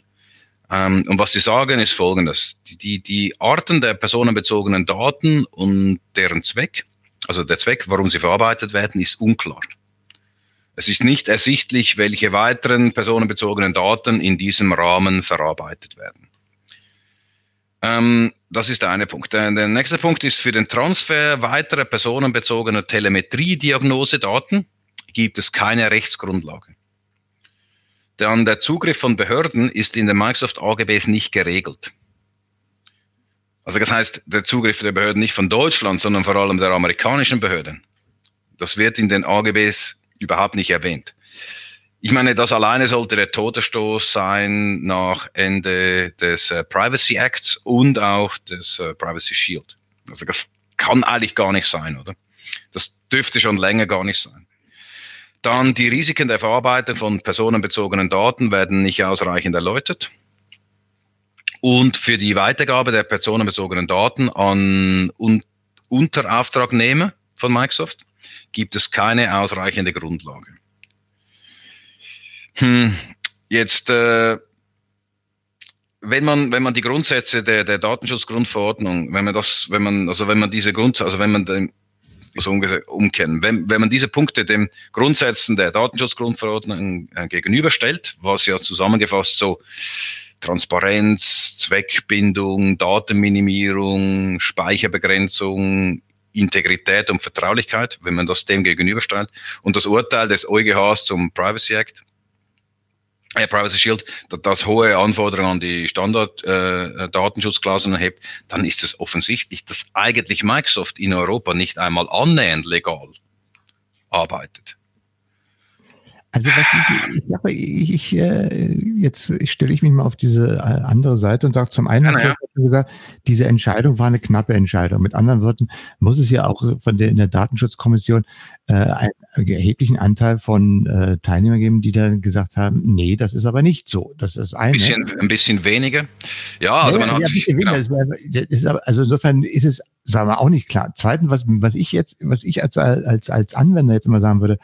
Ähm, und was sie sagen ist folgendes. Die, die, Arten der personenbezogenen Daten und deren Zweck, also der Zweck, warum sie verarbeitet werden, ist unklar. Es ist nicht ersichtlich, welche weiteren personenbezogenen Daten in diesem Rahmen verarbeitet werden. Ähm, das ist der eine Punkt. Der, der, nächste Punkt ist für den Transfer weiterer personenbezogener Telemetrie-Diagnosedaten gibt es keine Rechtsgrundlage. Dann der Zugriff von Behörden ist in den Microsoft AGBs nicht geregelt. Also das heißt, der Zugriff der Behörden nicht von Deutschland, sondern vor allem der amerikanischen Behörden. Das wird in den AGBs überhaupt nicht erwähnt. Ich meine, das alleine sollte der Todesstoß sein nach Ende des äh, Privacy Acts und auch des äh, Privacy Shield. Also das kann eigentlich gar nicht sein, oder? Das dürfte schon länger gar nicht sein. Dann die Risiken der Verarbeitung von personenbezogenen Daten werden nicht ausreichend erläutert. Und für die Weitergabe der personenbezogenen Daten an Un Unterauftragnehmer von Microsoft gibt es keine ausreichende Grundlage. Hm, jetzt, äh, wenn man, wenn man die Grundsätze der, der Datenschutzgrundverordnung, wenn man das, wenn man, also wenn man diese Grund, also wenn man den, also umkehren, wenn, wenn man diese Punkte den Grundsätzen der Datenschutzgrundverordnung äh, gegenüberstellt, was ja zusammengefasst so Transparenz, Zweckbindung, Datenminimierung, Speicherbegrenzung, Integrität und Vertraulichkeit, wenn man das dem gegenüberstellt, und das Urteil des EuGHs zum Privacy Act, äh, Privacy Shield, das hohe Anforderungen an die Standard-Datenschutzklauseln äh, erhebt, dann ist es offensichtlich, dass eigentlich Microsoft in Europa nicht einmal annähernd legal arbeitet. Also was ich, ich, ich, äh, jetzt stelle ich mich mal auf diese äh, andere Seite und sage zum einen, ja, ja. gesagt, diese Entscheidung war eine knappe Entscheidung. Mit anderen Worten muss es ja auch von der in der Datenschutzkommission äh, einen erheblichen Anteil von äh, Teilnehmern geben, die dann gesagt haben, nee, das ist aber nicht so. Das ist ein bisschen, ein bisschen weniger. Ja, also ja, man hat genau. aber, also insofern ist es sagen wir auch nicht klar. Zweitens, was, was ich jetzt, was ich als als als Anwender jetzt immer sagen würde,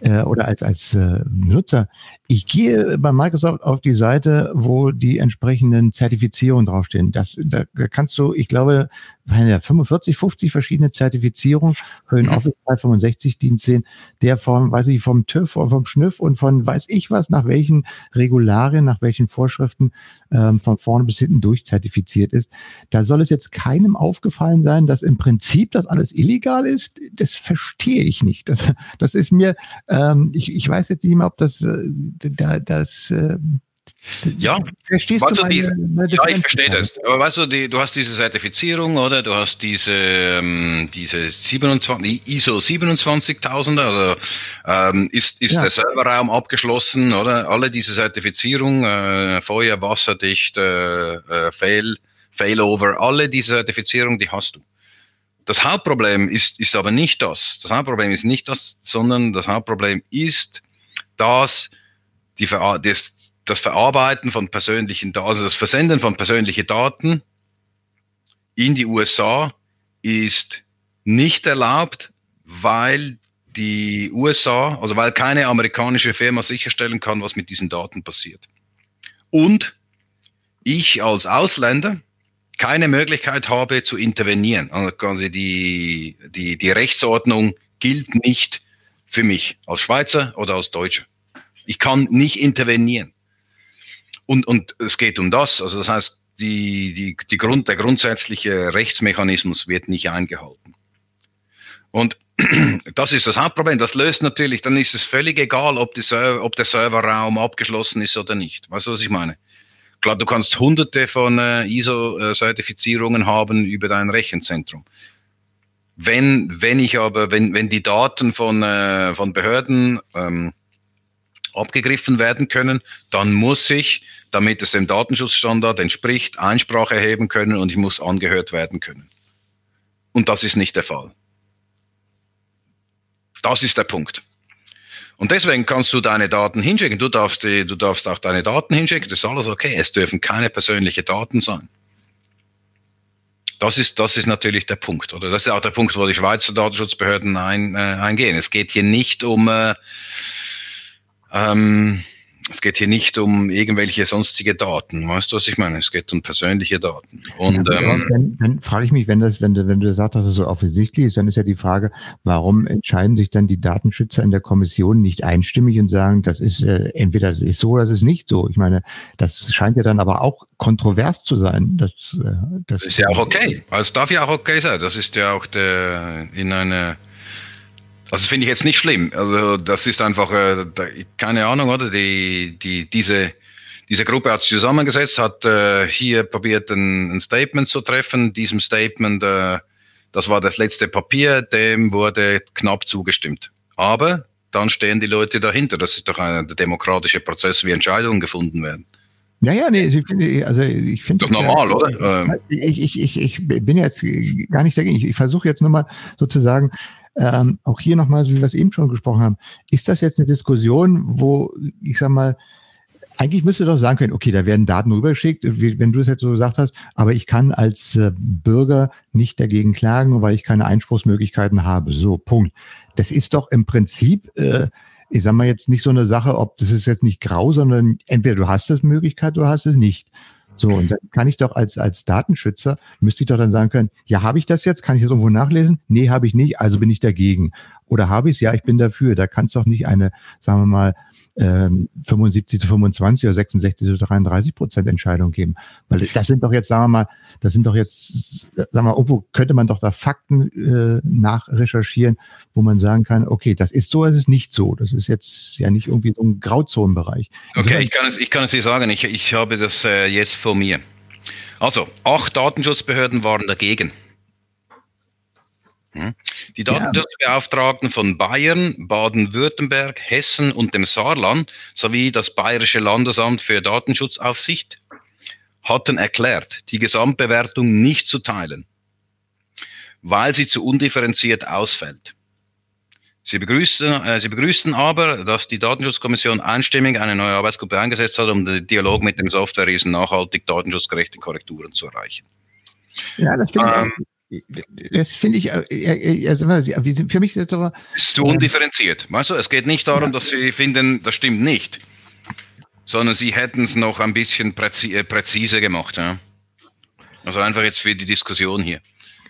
äh, oder als, als äh, Nutzer, ich gehe bei Microsoft auf die Seite, wo die entsprechenden Zertifizierungen draufstehen. Das, da, da kannst du, ich glaube, 45, 50 verschiedene Zertifizierungen für den mhm. Office 365 Dienst sehen, der vom, weiß ich, vom TÜV und vom Schnüff und von weiß ich was, nach welchen Regularien, nach welchen Vorschriften ähm, von vorne bis hinten durchzertifiziert ist. Da soll es jetzt keinem aufgefallen sein, dass im Prinzip das alles illegal ist. Das verstehe ich nicht. Das, das ist mir, ähm, ich, ich weiß jetzt nicht mehr, ob das, äh, da, das, äh, ja, Verstehst weißt du, meine, meine ja, ich verstehe das. Aber weißt du, die, du hast diese Zertifizierung, oder? Du hast diese, ähm, diese 27, ISO 27000, also ähm, ist, ist ja. der Serverraum abgeschlossen, oder? Alle diese Zertifizierung, äh, Feuer, wasserdicht, äh, äh, Fail, Failover, alle diese Zertifizierung, die hast du. Das Hauptproblem ist, ist aber nicht das. Das Hauptproblem ist nicht das, sondern das Hauptproblem ist, dass die, das, das Verarbeiten von persönlichen Daten, also das Versenden von persönlichen Daten in die USA ist nicht erlaubt, weil die USA, also weil keine amerikanische Firma sicherstellen kann, was mit diesen Daten passiert. Und ich als Ausländer keine Möglichkeit habe zu intervenieren, also quasi die, die, die Rechtsordnung gilt nicht für mich als Schweizer oder als Deutscher. Ich kann nicht intervenieren. Und, und es geht um das. Also das heißt, die, die, die Grund, der grundsätzliche Rechtsmechanismus wird nicht eingehalten. Und das ist das Hauptproblem. Das löst natürlich, dann ist es völlig egal, ob, Server, ob der Serverraum abgeschlossen ist oder nicht. Weißt du, was ich meine? Klar, du kannst hunderte von äh, ISO-Zertifizierungen haben über dein Rechenzentrum. Wenn, wenn ich aber, wenn, wenn die Daten von, äh, von Behörden ähm, abgegriffen werden können, dann muss ich, damit es dem Datenschutzstandard entspricht, Einsprache erheben können und ich muss angehört werden können. Und das ist nicht der Fall. Das ist der Punkt. Und deswegen kannst du deine Daten hinschicken. Du darfst, die, du darfst auch deine Daten hinschicken. Das ist alles okay. Es dürfen keine persönlichen Daten sein. Das ist, das ist natürlich der Punkt, oder? Das ist auch der Punkt, wo die Schweizer Datenschutzbehörden ein, äh, eingehen. Es geht hier nicht um, äh, ähm, es geht hier nicht um irgendwelche sonstige Daten. Weißt du, was ich meine? Es geht um persönliche Daten. Und ja, ähm, dann, dann frage ich mich, wenn das, wenn du, wenn du sagst, dass es so offensichtlich ist, dann ist ja die Frage, warum entscheiden sich dann die Datenschützer in der Kommission nicht einstimmig und sagen, das ist äh, entweder das ist so oder das ist nicht so. Ich meine, das scheint ja dann aber auch kontrovers zu sein. Das, äh, das ist ja auch okay. Also darf ja auch okay sein. Das ist ja auch der in einer das finde ich jetzt nicht schlimm. Also das ist einfach, äh, keine Ahnung, oder? Die, die, diese, diese Gruppe hat sich zusammengesetzt, hat äh, hier probiert, ein, ein Statement zu treffen. Diesem Statement, äh, das war das letzte Papier, dem wurde knapp zugestimmt. Aber dann stehen die Leute dahinter. Das ist doch ein demokratischer Prozess, wie Entscheidungen gefunden werden. Ja, ja, nee, ich also ich finde. Doch normal, ja, oder? Ich, ich, ich, ich bin jetzt gar nicht dagegen. Ich, ich versuche jetzt nur mal sozusagen ähm, auch hier nochmal, wie wir es eben schon gesprochen haben, ist das jetzt eine Diskussion, wo, ich sag mal, eigentlich müsste doch sagen können, okay, da werden Daten rübergeschickt, wenn du es jetzt so gesagt hast, aber ich kann als äh, Bürger nicht dagegen klagen, weil ich keine Einspruchsmöglichkeiten habe. So, Punkt. Das ist doch im Prinzip, äh, ich sag mal jetzt nicht so eine Sache, ob das ist jetzt nicht grau, sondern entweder du hast das Möglichkeit oder hast es nicht. So, und dann kann ich doch als, als Datenschützer, müsste ich doch dann sagen können, ja, habe ich das jetzt? Kann ich das irgendwo nachlesen? Nee, habe ich nicht, also bin ich dagegen. Oder habe ich es? Ja, ich bin dafür. Da kann es doch nicht eine, sagen wir mal, 75 ähm, zu 25 oder 66 zu 33 Prozent Entscheidung geben. Weil das sind doch jetzt, sagen wir mal, das sind doch jetzt, sagen wir mal, irgendwo könnte man doch da Fakten äh, nachrecherchieren, wo man sagen kann, okay, das ist so, es ist nicht so. Das ist jetzt ja nicht irgendwie so ein Grauzonenbereich. Okay, ich kann es, ich kann es dir sagen, ich, ich habe das äh, jetzt vor mir. Also, acht Datenschutzbehörden waren dagegen. Hm? Die Datenschutzbeauftragten von Bayern, Baden-Württemberg, Hessen und dem Saarland sowie das Bayerische Landesamt für Datenschutzaufsicht hatten erklärt, die Gesamtbewertung nicht zu teilen, weil sie zu undifferenziert ausfällt. Sie begrüßten, äh, sie begrüßten aber, dass die Datenschutzkommission einstimmig eine neue Arbeitsgruppe eingesetzt hat, um den Dialog mit dem Softwareriesen nachhaltig datenschutzgerechte Korrekturen zu erreichen. Ja, das finde ähm, das finde ich, äh, also für mich ist das. Ist zu undifferenziert. Weißt du, es geht nicht darum, dass sie finden, das stimmt nicht, sondern sie hätten es noch ein bisschen präzi äh, präziser gemacht. Ja? Also einfach jetzt für die Diskussion hier.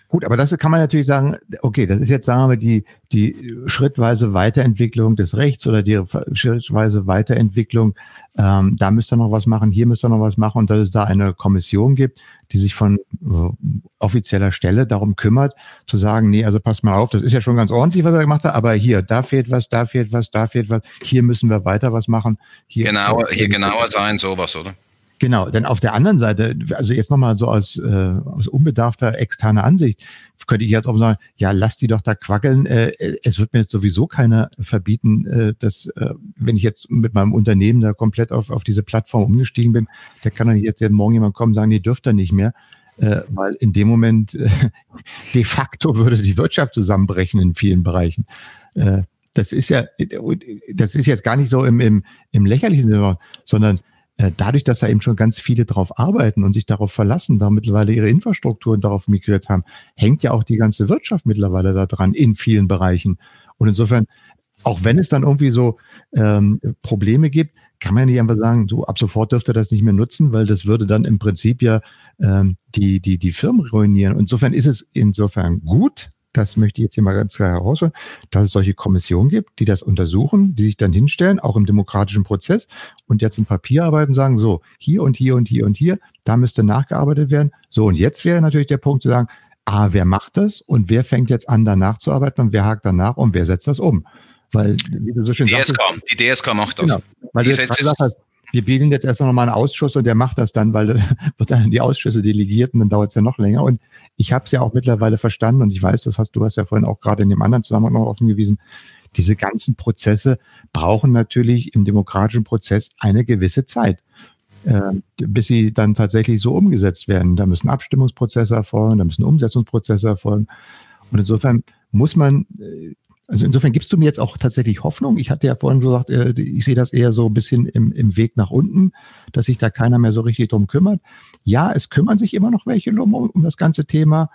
Gut, aber das kann man natürlich sagen, okay, das ist jetzt, sagen wir, die, die schrittweise Weiterentwicklung des Rechts oder die schrittweise Weiterentwicklung. Ähm, da müsst ihr noch was machen, hier müsst ihr noch was machen und dass es da eine Kommission gibt, die sich von äh, offizieller Stelle darum kümmert, zu sagen, nee, also passt mal auf, das ist ja schon ganz ordentlich, was er gemacht hat, aber hier, da fehlt was, da fehlt was, da fehlt was, hier müssen wir weiter was machen. Hier genauer, hier genauer sein, sowas, oder? Genau, denn auf der anderen Seite, also jetzt nochmal so aus, äh, aus unbedarfter externer Ansicht, könnte ich jetzt auch sagen, ja, lass die doch da quackeln. Äh, es wird mir jetzt sowieso keiner verbieten, äh, dass, äh, wenn ich jetzt mit meinem Unternehmen da komplett auf, auf diese Plattform umgestiegen bin, der kann dann jetzt morgen jemand kommen und sagen, nee, dürft ihr nicht mehr. Äh, weil in dem Moment äh, de facto würde die Wirtschaft zusammenbrechen in vielen Bereichen. Äh, das ist ja, das ist jetzt gar nicht so im, im, im lächerlichen, sondern äh, dadurch, dass da eben schon ganz viele drauf arbeiten und sich darauf verlassen, da mittlerweile ihre Infrastrukturen darauf migriert haben, hängt ja auch die ganze Wirtschaft mittlerweile da dran in vielen Bereichen. Und insofern, auch wenn es dann irgendwie so ähm, Probleme gibt, kann man ja nicht einfach sagen, so ab sofort dürft ihr das nicht mehr nutzen, weil das würde dann im Prinzip ja ähm, die, die, die Firmen ruinieren. Insofern ist es insofern gut, das möchte ich jetzt hier mal ganz klar herausholen, dass es solche Kommissionen gibt, die das untersuchen, die sich dann hinstellen, auch im demokratischen Prozess und jetzt ein Papier arbeiten und sagen, so, hier und hier und hier und hier, da müsste nachgearbeitet werden. So, und jetzt wäre natürlich der Punkt zu sagen, ah, wer macht das und wer fängt jetzt an, danach zu arbeiten und wer hakt danach und wer setzt das um? Weil, wie du so schön DSK, sagst, die DSK macht das. Genau, weil die jetzt gesagt hast, wir bilden jetzt erst noch mal einen Ausschuss und der macht das dann, weil das wird dann die Ausschüsse delegiert und dann dauert es ja noch länger. Und ich habe es ja auch mittlerweile verstanden und ich weiß, das hast du hast ja vorhin auch gerade in dem anderen Zusammenhang noch offen gewiesen. Diese ganzen Prozesse brauchen natürlich im demokratischen Prozess eine gewisse Zeit, äh, bis sie dann tatsächlich so umgesetzt werden. Da müssen Abstimmungsprozesse erfolgen, da müssen Umsetzungsprozesse erfolgen. Und insofern muss man äh, also insofern gibst du mir jetzt auch tatsächlich Hoffnung. Ich hatte ja vorhin gesagt, äh, ich sehe das eher so ein bisschen im, im Weg nach unten, dass sich da keiner mehr so richtig drum kümmert. Ja, es kümmern sich immer noch welche um, um das ganze Thema.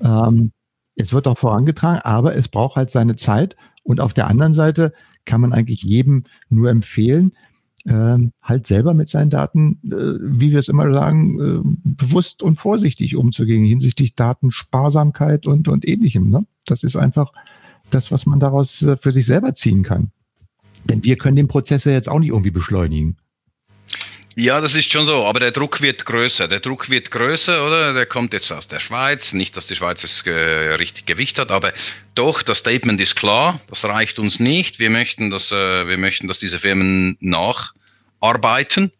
Ähm, es wird auch vorangetragen, aber es braucht halt seine Zeit. Und auf der anderen Seite kann man eigentlich jedem nur empfehlen, ähm, halt selber mit seinen Daten, äh, wie wir es immer sagen, äh, bewusst und vorsichtig umzugehen hinsichtlich Datensparsamkeit und, und ähnlichem. Ne? Das ist einfach das, was man daraus äh, für sich selber ziehen kann. Denn wir können den Prozess ja jetzt auch nicht irgendwie beschleunigen. Ja, das ist schon so, aber der Druck wird größer. Der Druck wird größer, oder? Der kommt jetzt aus der Schweiz. Nicht, dass die Schweiz es äh, richtig Gewicht hat, aber doch, das Statement ist klar. Das reicht uns nicht. Wir möchten, dass, äh, wir möchten, dass diese Firmen nacharbeiten.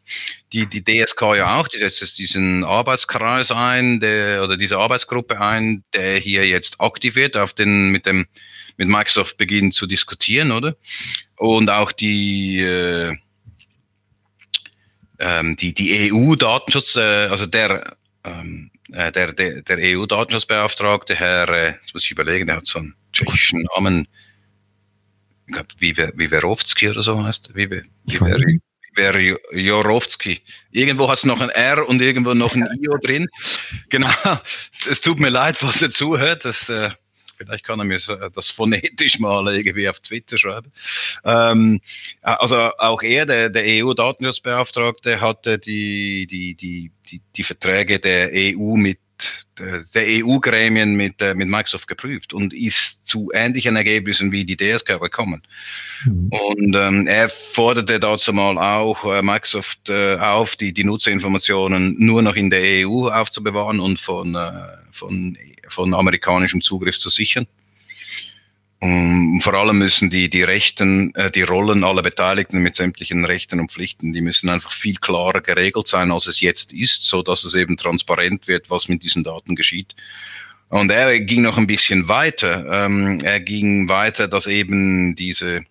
Die, die DSK ja auch, die setzt jetzt diesen Arbeitskreis ein, der, oder diese Arbeitsgruppe ein, der hier jetzt aktiv wird auf den, mit dem, mit Microsoft beginnen zu diskutieren, oder? Und auch die, äh, ähm, die, die EU-Datenschutz, äh, also der, ähm, äh, der, der, der EU-Datenschutzbeauftragte, Herr, äh, jetzt muss ich überlegen, der hat so einen tschechischen Namen, ich glaube, Wiwerowski oder so heißt er, Wiwer, Jorowski. Irgendwo hat es noch ein R und irgendwo noch ein IO drin. Genau. Es tut mir leid, was er zuhört. Das äh, Vielleicht kann er mir das phonetisch mal irgendwie auf Twitter schreiben. Ähm, also auch er, der, der EU-Datenschutzbeauftragte, hatte die, die, die, die, die Verträge der EU mit der EU-Gremien mit, äh, mit Microsoft geprüft und ist zu ähnlichen Ergebnissen wie die DSK gekommen. Mhm. Und ähm, er forderte dazu mal auch äh, Microsoft äh, auf, die, die Nutzerinformationen nur noch in der EU aufzubewahren und von, äh, von von amerikanischem Zugriff zu sichern. Und vor allem müssen die, die Rechten, äh, die Rollen aller Beteiligten mit sämtlichen Rechten und Pflichten, die müssen einfach viel klarer geregelt sein, als es jetzt ist, so dass es eben transparent wird, was mit diesen Daten geschieht. Und er ging noch ein bisschen weiter. Ähm, er ging weiter, dass eben diese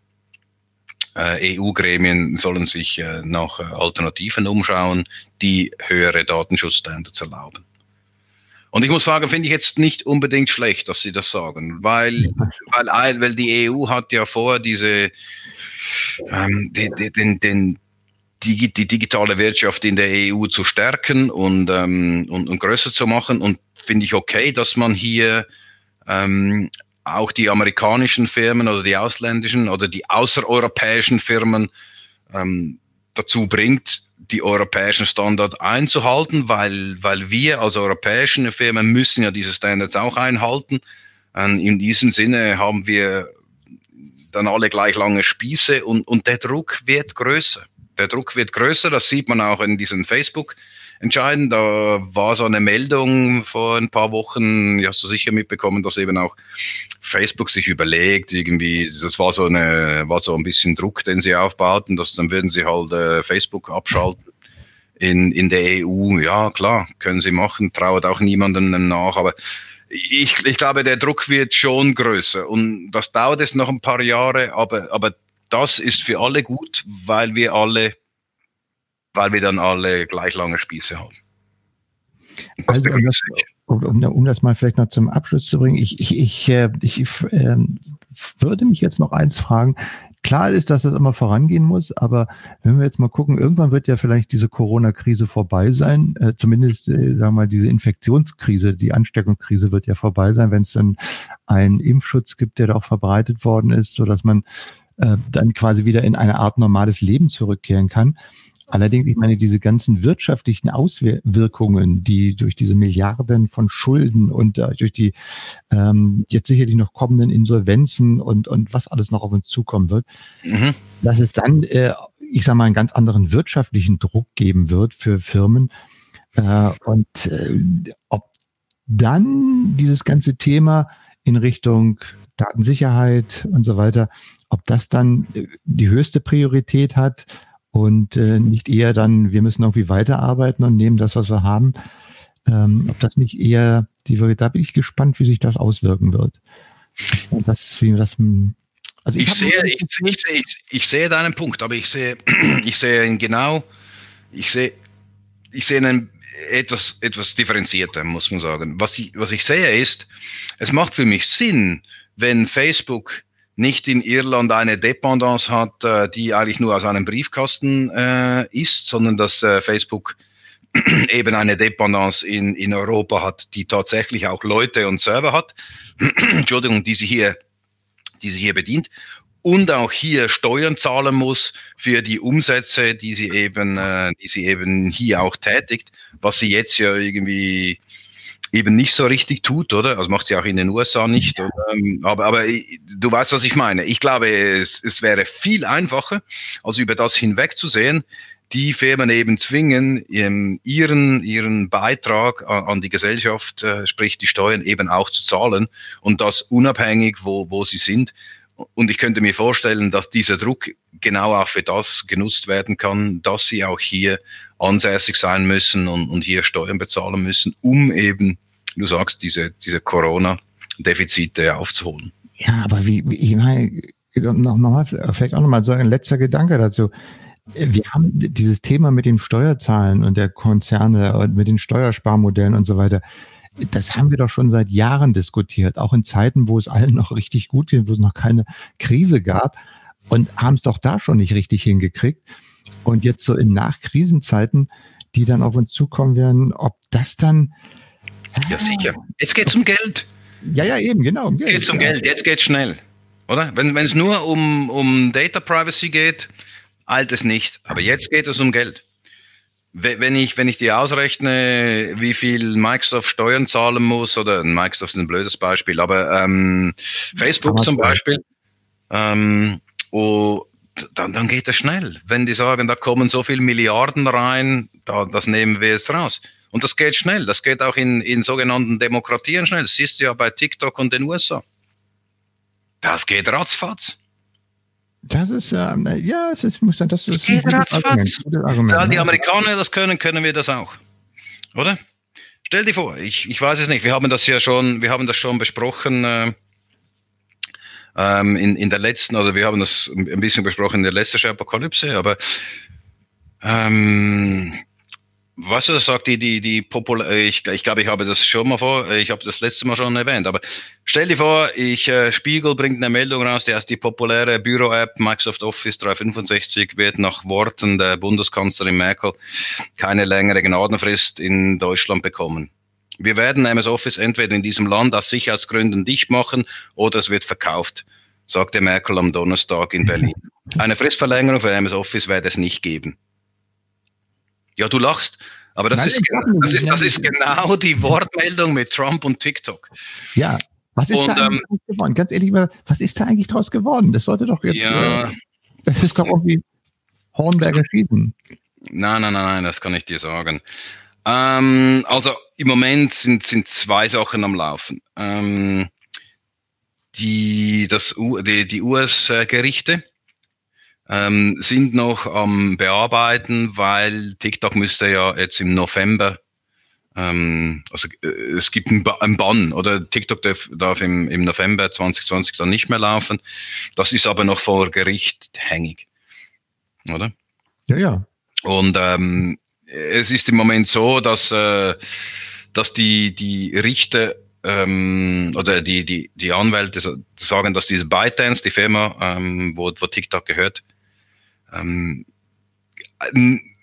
äh, EU-Gremien sollen sich äh, nach Alternativen umschauen, die höhere Datenschutzstandards erlauben. Und ich muss sagen, finde ich jetzt nicht unbedingt schlecht, dass Sie das sagen, weil, weil, weil die EU hat ja vor, diese, ähm, die, die, den, den, die, die digitale Wirtschaft in der EU zu stärken und, ähm, und, und größer zu machen. Und finde ich okay, dass man hier ähm, auch die amerikanischen Firmen oder die ausländischen oder die außereuropäischen Firmen ähm, dazu bringt, die europäischen Standards einzuhalten, weil, weil wir als europäische Firmen müssen ja diese Standards auch einhalten. Und in diesem Sinne haben wir dann alle gleich lange Spieße und, und der Druck wird größer. Der Druck wird größer, das sieht man auch in diesen Facebook- entscheiden. Da war so eine Meldung vor ein paar Wochen, hast du sicher mitbekommen, dass eben auch Facebook sich überlegt, irgendwie, das war so eine, war so ein bisschen Druck, den sie aufbauten, dass dann würden sie halt äh, Facebook abschalten. In, in der EU, ja klar, können sie machen, trauert auch niemandem nach, aber ich, ich glaube, der Druck wird schon größer und das dauert jetzt noch ein paar Jahre, aber, aber das ist für alle gut, weil wir alle weil wir dann alle gleich lange Spieße haben. Also, um das, um, das, mal vielleicht noch zum Abschluss zu bringen, ich, ich, ich, äh, ich äh, würde mich jetzt noch eins fragen. Klar ist, dass das immer vorangehen muss, aber wenn wir jetzt mal gucken, irgendwann wird ja vielleicht diese Corona-Krise vorbei sein. Äh, zumindest, äh, sagen wir mal, diese Infektionskrise, die Ansteckungskrise wird ja vorbei sein, wenn es dann einen Impfschutz gibt, der da auch verbreitet worden ist, so dass man äh, dann quasi wieder in eine Art normales Leben zurückkehren kann. Allerdings, ich meine, diese ganzen wirtschaftlichen Auswirkungen, die durch diese Milliarden von Schulden und äh, durch die ähm, jetzt sicherlich noch kommenden Insolvenzen und, und was alles noch auf uns zukommen wird, mhm. dass es dann, äh, ich sage mal, einen ganz anderen wirtschaftlichen Druck geben wird für Firmen. Äh, und äh, ob dann dieses ganze Thema in Richtung Datensicherheit und so weiter, ob das dann äh, die höchste Priorität hat, und äh, nicht eher dann, wir müssen irgendwie weiterarbeiten und nehmen das, was wir haben. Ähm, ob das nicht eher, die, da bin ich gespannt, wie sich das auswirken wird. Und das, wie das, hm, also ich, ich sehe, ich, ich, ich, ich, sehe deinen Punkt, aber ich sehe, ich sehe ihn genau, ich sehe, ich sehe ihn etwas, etwas differenzierter, muss man sagen. Was ich, was ich sehe ist, es macht für mich Sinn, wenn Facebook nicht in Irland eine Dependance hat, äh, die eigentlich nur aus einem Briefkasten äh, ist, sondern dass äh, Facebook eben eine Dependance in, in Europa hat, die tatsächlich auch Leute und Server hat, Entschuldigung, die sie hier, die sie hier bedient und auch hier Steuern zahlen muss für die Umsätze, die sie eben, äh, die sie eben hier auch tätigt, was sie jetzt ja irgendwie eben nicht so richtig tut, oder? Also macht sie auch in den USA nicht. Und, ähm, aber, aber du weißt, was ich meine. Ich glaube, es, es wäre viel einfacher, als über das hinwegzusehen, die Firmen eben zwingen, ihren, ihren Beitrag an die Gesellschaft, äh, sprich die Steuern eben auch zu zahlen und das unabhängig, wo, wo sie sind. Und ich könnte mir vorstellen, dass dieser Druck genau auch für das genutzt werden kann, dass sie auch hier ansässig sein müssen und, und hier Steuern bezahlen müssen, um eben, du sagst, diese, diese Corona-Defizite aufzuholen. Ja, aber wie, wie ich meine, noch, noch mal, vielleicht auch nochmal so ein letzter Gedanke dazu. Wir haben dieses Thema mit den Steuerzahlen und der Konzerne und mit den Steuersparmodellen und so weiter. Das haben wir doch schon seit Jahren diskutiert, auch in Zeiten, wo es allen noch richtig gut ging, wo es noch keine Krise gab und haben es doch da schon nicht richtig hingekriegt. Und jetzt so in Nachkrisenzeiten, die dann auf uns zukommen werden, ob das dann. Ja, sicher. Jetzt geht es um Geld. Ja, ja, eben, genau. Um Geld. Jetzt um Geld, jetzt geht es schnell. Oder? Wenn es nur um, um Data Privacy geht, eilt es nicht. Aber jetzt geht es um Geld. Wenn ich, wenn ich dir ausrechne, wie viel Microsoft Steuern zahlen muss, oder Microsoft ist ein blödes Beispiel, aber ähm, Facebook zum Beispiel, ähm, oh, dann, dann geht es schnell. Wenn die sagen, da kommen so viele Milliarden rein, da, das nehmen wir jetzt raus. Und das geht schnell. Das geht auch in, in sogenannten Demokratien schnell. Das siehst du ja bei TikTok und den USA. Das geht ratzfatz. Das ist, ähm, ja, es ist, muss das ist geht ratzfatz. Weil die ne? Amerikaner das können, können wir das auch. Oder? Stell dir vor, ich, ich weiß es nicht, wir haben das ja schon, wir haben das schon besprochen, äh, ähm, in, in der letzten, also wir haben das ein bisschen besprochen in der letzten Apokalypse, aber ähm, was er sagt, die, die, die Popul ich, ich glaube, ich habe das schon mal vor, ich habe das letzte Mal schon erwähnt, aber stell dir vor, ich, äh, Spiegel bringt eine Meldung raus, die heißt, die populäre Büro-App Microsoft Office 365 wird nach Worten der Bundeskanzlerin Merkel keine längere Gnadenfrist in Deutschland bekommen. Wir werden MS Office entweder in diesem Land aus Sicherheitsgründen dicht machen oder es wird verkauft, sagte Merkel am Donnerstag in Berlin. Eine Fristverlängerung für MS Office werde es nicht geben. Ja, du lachst, aber das, Nein, ist, das, ist, das ist genau die Wortmeldung mit Trump und TikTok. Ja, was ist und, da eigentlich ähm, geworden? Ganz ehrlich, was ist da eigentlich draus geworden? Das sollte doch jetzt, ja, äh, das ist doch irgendwie Hornberger Schießen. Nein, nein, nein, nein, das kann ich dir sagen. Ähm, also im Moment sind, sind zwei Sachen am Laufen. Ähm, die, das, die, die US-Gerichte ähm, sind noch am Bearbeiten, weil TikTok müsste ja jetzt im November, ähm, also äh, es gibt einen, ba einen Bann oder TikTok darf, darf im, im November 2020 dann nicht mehr laufen. Das ist aber noch vor Gericht hängig, oder? Ja, ja. Und ähm, es ist im Moment so, dass, äh, dass die, die Richter ähm, oder die, die, die Anwälte sagen, dass diese ByteDance, die Firma, ähm, wo, wo TikTok gehört, ähm,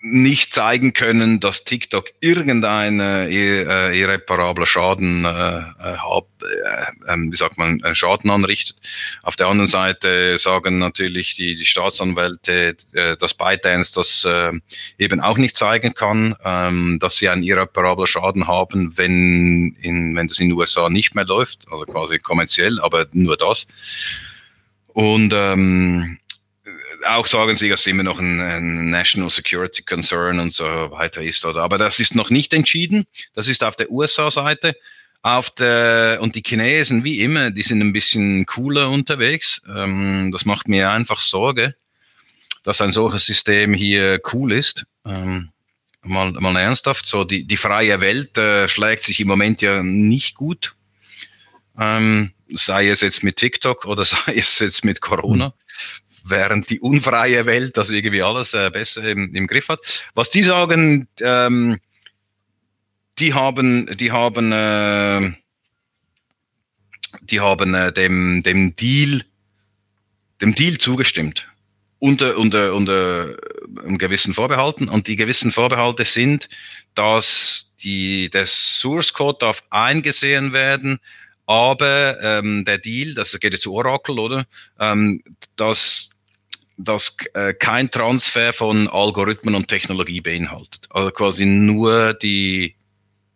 nicht zeigen können, dass TikTok irgendeinen äh, irreparabler Schaden äh, äh hab, äh, ähm, wie sagt man, äh, Schaden anrichtet. Auf der anderen Seite sagen natürlich die, die Staatsanwälte, äh, dass ByteDance das äh, eben auch nicht zeigen kann, ähm, dass sie einen irreparabler Schaden haben, wenn, in, wenn das in den USA nicht mehr läuft, also quasi kommerziell, aber nur das. Und ähm, auch sagen sie, dass immer noch ein, ein, National Security Concern und so weiter ist. Oder? Aber das ist noch nicht entschieden. Das ist auf der USA-Seite. Auf der, und die Chinesen, wie immer, die sind ein bisschen cooler unterwegs. Ähm, das macht mir einfach Sorge, dass ein solches System hier cool ist. Ähm, mal, mal ernsthaft, so die, die freie Welt äh, schlägt sich im Moment ja nicht gut. Ähm, sei es jetzt mit TikTok oder sei es jetzt mit Corona während die unfreie Welt das irgendwie alles äh, besser im, im, Griff hat. Was die sagen, ähm, die haben, die haben, äh, die haben äh, dem, dem Deal, dem Deal zugestimmt. Unter, unter, unter einem gewissen Vorbehalten. Und die gewissen Vorbehalte sind, dass die, der Source Code darf eingesehen werden, aber ähm, der Deal, das geht jetzt zu Oracle, oder? Ähm, dass das äh, kein Transfer von Algorithmen und Technologie beinhaltet. Also quasi nur die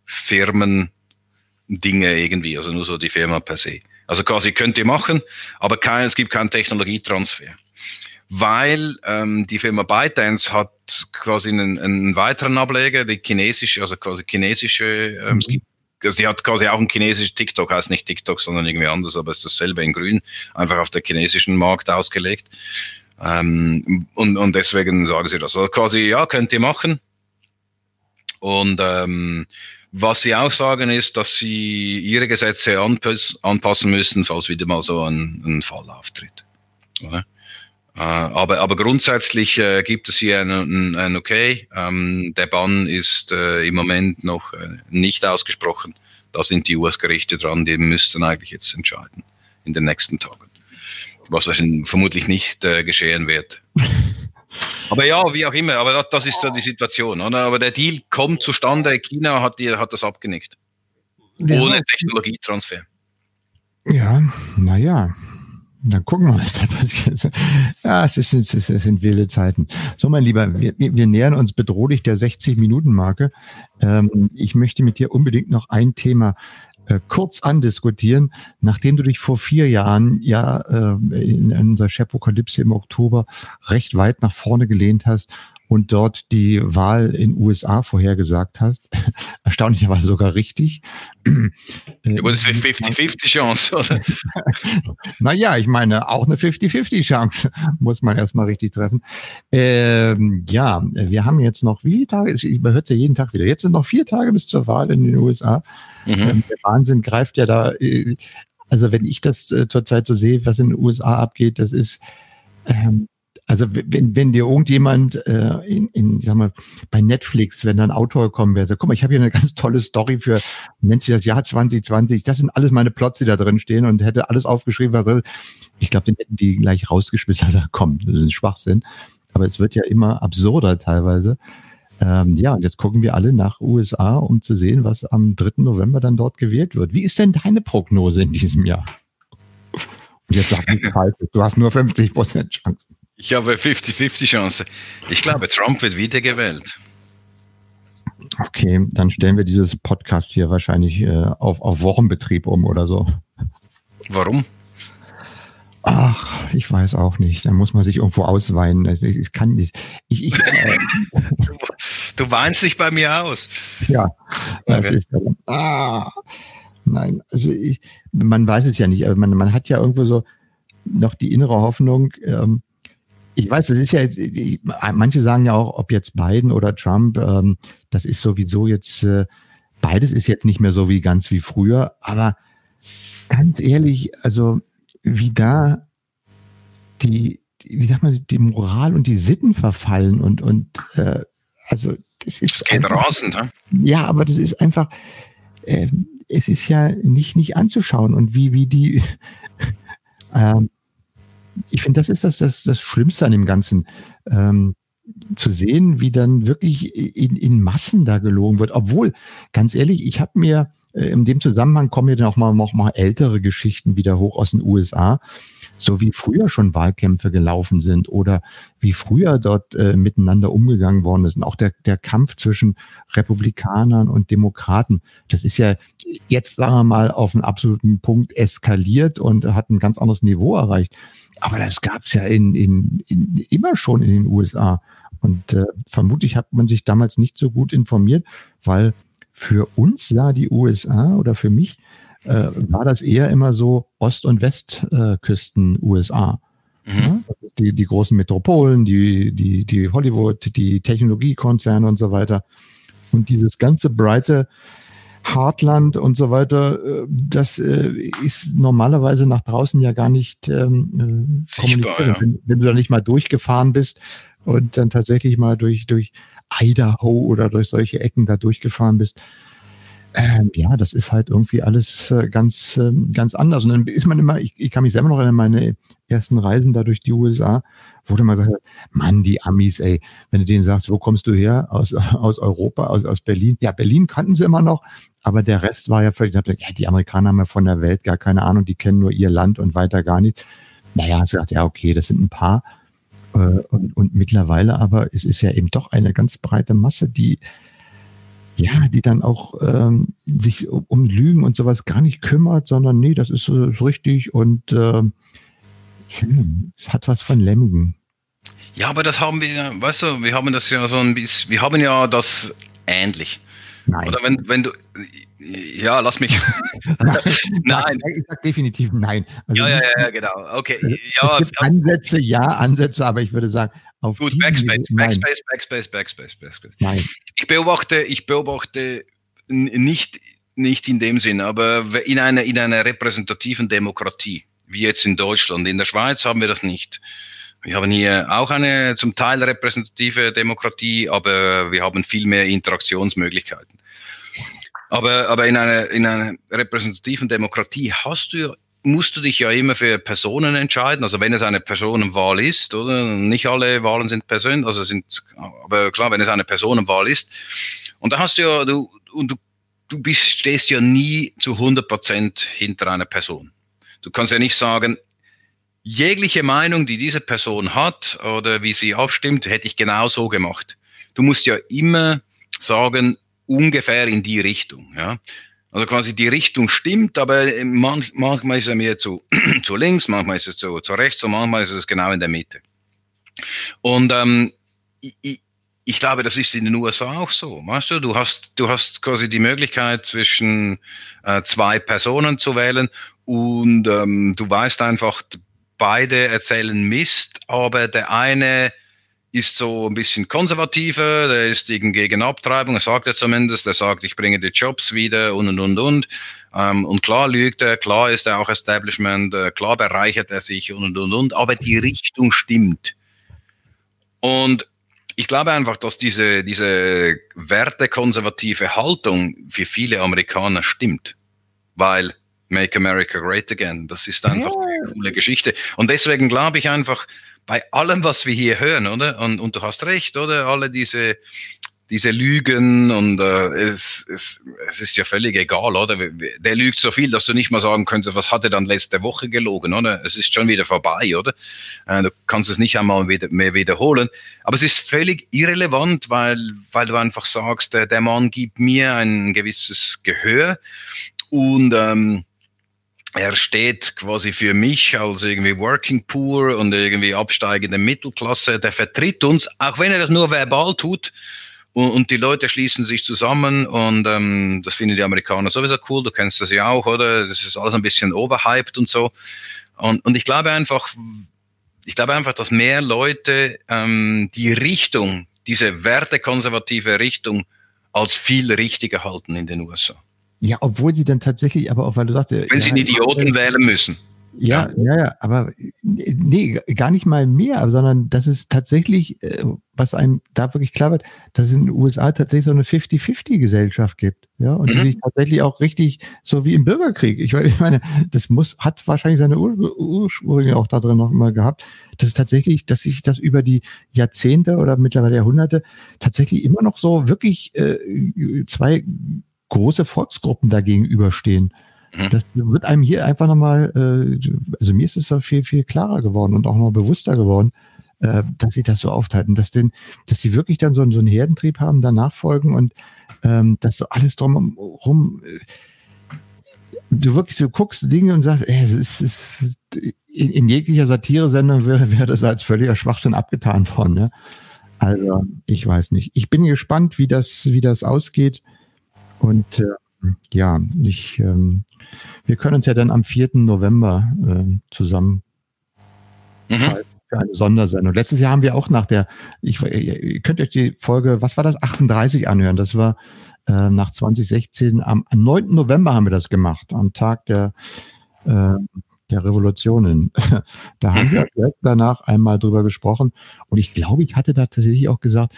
Firmen Dinge irgendwie, also nur so die Firma per se. Also quasi könnt ihr machen, aber kein, es gibt keinen Technologietransfer. Weil ähm, die Firma ByteDance hat quasi einen, einen weiteren Ableger, die chinesische, also quasi chinesische, ähm, mhm. es gibt also die hat quasi auch ein chinesisches TikTok, heißt nicht TikTok, sondern irgendwie anders, aber es ist dasselbe in grün, einfach auf der chinesischen Markt ausgelegt. Ähm, und, und deswegen sagen sie das. Also quasi, ja, könnt ihr machen. Und ähm, was sie auch sagen ist, dass sie ihre Gesetze anpassen müssen, falls wieder mal so ein, ein Fall auftritt. Oder? Äh, aber, aber grundsätzlich äh, gibt es hier ein, ein, ein Okay. Ähm, der Bann ist äh, im Moment noch äh, nicht ausgesprochen. Da sind die US-Gerichte dran, die müssten eigentlich jetzt entscheiden in den nächsten Tagen was vermutlich nicht äh, geschehen wird. Aber ja, wie auch immer, aber das, das, ist so die Situation. Oder? Aber der Deal kommt zustande, China hat, die, hat das abgenickt. Ja. Ohne Technologietransfer. Ja, naja. Dann gucken wir, was da passiert. Ja, es, ist, es, ist, es sind wilde Zeiten. So, mein Lieber, wir, wir nähern uns bedrohlich der 60-Minuten-Marke. Ähm, ich möchte mit dir unbedingt noch ein Thema äh, kurz andiskutieren, nachdem du dich vor vier Jahren ja äh, in, in unserer Chepokalypse im Oktober recht weit nach vorne gelehnt hast und dort die Wahl in USA vorhergesagt hast. Erstaunlicherweise sogar richtig. Aber das wäre 50-50 Chance, oder? naja, ich meine, auch eine 50-50 Chance muss man erstmal richtig treffen. Ähm, ja, wir haben jetzt noch, wie viele Tage? Man hört ja jeden Tag wieder. Jetzt sind noch vier Tage bis zur Wahl in den USA. Mhm. Ähm, der Wahnsinn greift ja da. Äh, also wenn ich das äh, zurzeit so sehe, was in den USA abgeht, das ist ähm, also wenn, wenn dir irgendjemand äh, in, in, sag mal, bei Netflix, wenn da ein Autor kommen wäre, sagt, guck mal, ich habe hier eine ganz tolle Story für, nennt sich das Jahr 2020, das sind alles meine Plots, die da drin stehen und hätte alles aufgeschrieben, was ich glaube, den hätten die gleich rausgeschmissen, also komm, das ist ein Schwachsinn. Aber es wird ja immer absurder teilweise. Ähm, ja, und jetzt gucken wir alle nach USA, um zu sehen, was am 3. November dann dort gewählt wird. Wie ist denn deine Prognose in diesem Jahr? Und jetzt sag falsch, du hast nur 50 Prozent Chance. Ich habe 50-50 Chance. Ich glaube, Trump wird wiedergewählt. Okay, dann stellen wir dieses Podcast hier wahrscheinlich äh, auf, auf Wochenbetrieb um oder so. Warum? Ach, ich weiß auch nicht. Da muss man sich irgendwo ausweinen. Also ich, ich kann nicht. Ich, ich, äh, du, du, weinst dich bei mir aus. Ja. Okay. Ist, ah, nein, also ich, man weiß es ja nicht. Man, man hat ja irgendwo so noch die innere Hoffnung, ähm, ich weiß, das ist ja, manche sagen ja auch, ob jetzt Biden oder Trump, ähm, das ist sowieso jetzt, äh, beides ist jetzt nicht mehr so wie ganz wie früher, aber ganz ehrlich, also wie da die, wie sagt man, die Moral und die Sitten verfallen und, und äh, also das ist. Das geht einfach, rasend, ne? Ja, aber das ist einfach, äh, es ist ja nicht, nicht anzuschauen und wie, wie die, ähm, ich finde, das ist das, das, das Schlimmste an dem Ganzen. Ähm, zu sehen, wie dann wirklich in, in Massen da gelogen wird. Obwohl, ganz ehrlich, ich habe mir äh, in dem Zusammenhang kommen mir dann auch mal, noch mal ältere Geschichten wieder hoch aus den USA so wie früher schon Wahlkämpfe gelaufen sind oder wie früher dort äh, miteinander umgegangen worden ist. Und auch der, der Kampf zwischen Republikanern und Demokraten, das ist ja jetzt, sagen wir mal, auf einen absoluten Punkt eskaliert und hat ein ganz anderes Niveau erreicht. Aber das gab es ja in, in, in, immer schon in den USA. Und äh, vermutlich hat man sich damals nicht so gut informiert, weil für uns sah die USA oder für mich äh, war das eher immer so Ost- und Westküsten äh, USA. Mhm. Ja? Die, die großen Metropolen, die, die, die Hollywood, die Technologiekonzerne und so weiter. Und dieses ganze breite Hartland und so weiter, äh, das äh, ist normalerweise nach draußen ja gar nicht ähm, Sichtbar, ja. wenn, wenn, du da nicht mal durchgefahren bist und dann tatsächlich mal durch, durch Idaho oder durch solche Ecken da durchgefahren bist, ähm, ja, das ist halt irgendwie alles äh, ganz, äh, ganz anders. Und dann ist man immer, ich, ich kann mich selber noch erinnern, meine ersten Reisen da durch die USA, wurde mal gesagt, Mann, die Amis, ey, wenn du denen sagst, wo kommst du her? Aus, aus Europa, aus, aus Berlin. Ja, Berlin kannten sie immer noch, aber der Rest war ja völlig, ja, die Amerikaner haben ja von der Welt gar keine Ahnung, die kennen nur ihr Land und weiter gar nicht. Naja, sagt ja, okay, das sind ein paar. Äh, und, und mittlerweile aber, es ist ja eben doch eine ganz breite Masse, die, ja, die dann auch ähm, sich um, Lügen und sowas gar nicht kümmert, sondern nee, das ist äh, richtig und äh, es hat was von Lemmigen. Ja, aber das haben wir, weißt du, wir haben das ja so ein bisschen, wir haben ja das ähnlich. Nein. Oder wenn, wenn du, ja, lass mich. nein. Ich sag definitiv nein. Also ja, ja, ja, genau. Okay. Ja, Ansätze, ja, Ansätze, aber ich würde sagen, auf Gut, Backspace, Backspace, Backspace, Backspace, Backspace. Nein. Ich beobachte, ich beobachte nicht, nicht in dem Sinn, aber in einer, in einer repräsentativen Demokratie, wie jetzt in Deutschland. In der Schweiz haben wir das nicht. Wir haben hier auch eine zum Teil repräsentative Demokratie, aber wir haben viel mehr Interaktionsmöglichkeiten. Aber, aber in, einer, in einer repräsentativen Demokratie hast du musst du dich ja immer für Personen entscheiden. Also wenn es eine Personenwahl ist, oder? Nicht alle Wahlen sind persönlich, also sind, aber klar, wenn es eine Personenwahl ist. Und da hast du ja, du, und du, du bist, stehst ja nie zu 100 Prozent hinter einer Person. Du kannst ja nicht sagen, jegliche Meinung, die diese Person hat oder wie sie abstimmt, hätte ich genau so gemacht. Du musst ja immer sagen, ungefähr in die Richtung, ja. Also quasi die Richtung stimmt, aber manch, manchmal ist er mehr zu, zu links, manchmal ist er zu, zu rechts und manchmal ist es genau in der Mitte. Und ähm, ich, ich glaube, das ist in den USA auch so. Weißt du, du hast, du hast quasi die Möglichkeit zwischen äh, zwei Personen zu wählen und ähm, du weißt einfach, beide erzählen Mist, aber der eine ist so ein bisschen konservativer, der ist gegen Abtreibung, er sagt ja zumindest, er sagt, ich bringe die Jobs wieder und und und und. Ähm, und klar lügt er, klar ist er auch Establishment, äh, klar bereichert er sich und und und und, aber die Richtung stimmt. Und ich glaube einfach, dass diese, diese wertekonservative Haltung für viele Amerikaner stimmt, weil Make America Great Again, das ist einfach ja. eine coole Geschichte. Und deswegen glaube ich einfach, bei allem, was wir hier hören, oder? Und, und du hast recht, oder? Alle diese, diese Lügen und äh, es, es, es ist ja völlig egal, oder? Der lügt so viel, dass du nicht mal sagen könntest, was hat er dann letzte Woche gelogen, oder? Es ist schon wieder vorbei, oder? Äh, du kannst es nicht einmal wieder, mehr wiederholen. Aber es ist völlig irrelevant, weil, weil du einfach sagst, der, der Mann gibt mir ein gewisses Gehör und ähm, er steht quasi für mich als irgendwie Working Poor und irgendwie absteigende Mittelklasse. Der vertritt uns, auch wenn er das nur verbal tut. Und, und die Leute schließen sich zusammen und ähm, das finden die Amerikaner sowieso cool. Du kennst das ja auch, oder? Das ist alles ein bisschen overhyped und so. Und, und ich glaube einfach, ich glaube einfach, dass mehr Leute ähm, die Richtung, diese wertekonservative Richtung als viel richtiger halten in den USA. Ja, obwohl sie dann tatsächlich, aber auch weil du sagst, wenn ja, sie einen Idioten wählen müssen. Ja, ja, ja, aber nee, gar nicht mal mehr, sondern das ist tatsächlich, äh, was einem da wirklich klar wird, dass es in den USA tatsächlich so eine 50-50-Gesellschaft gibt. Ja, und mhm. die sich tatsächlich auch richtig, so wie im Bürgerkrieg. Ich, ich meine, das muss, hat wahrscheinlich seine Ur Ursprünge auch da drin noch mal gehabt. Das ist tatsächlich, dass sich das über die Jahrzehnte oder mittlerweile Jahrhunderte tatsächlich immer noch so wirklich äh, zwei große Volksgruppen dagegen überstehen. Mhm. Das wird einem hier einfach nochmal, äh, also mir ist es da viel, viel klarer geworden und auch noch bewusster geworden, äh, dass sie das so aufteilen, dass denn, dass sie wirklich dann so, so einen Herdentrieb haben, danach folgen und ähm, dass so alles drumherum, äh, du wirklich so guckst Dinge und sagst, ey, es ist, in, in jeglicher Satire-Sendung wäre, wäre das als völliger Schwachsinn abgetan worden. Ne? Also ich weiß nicht. Ich bin gespannt, wie das, wie das ausgeht. Und äh, ja, ich, ähm, wir können uns ja dann am 4. November äh, zusammen mhm. für eine Sondersendung. Letztes Jahr haben wir auch nach der, ich, ihr könnt euch die Folge, was war das, 38 anhören. Das war äh, nach 2016, am 9. November haben wir das gemacht, am Tag der, äh, der Revolutionen. da haben wir mhm. direkt danach einmal drüber gesprochen. Und ich glaube, ich hatte da tatsächlich auch gesagt,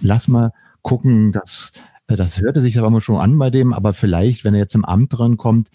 lass mal gucken, dass das hörte sich aber schon an bei dem, aber vielleicht, wenn er jetzt im Amt drankommt,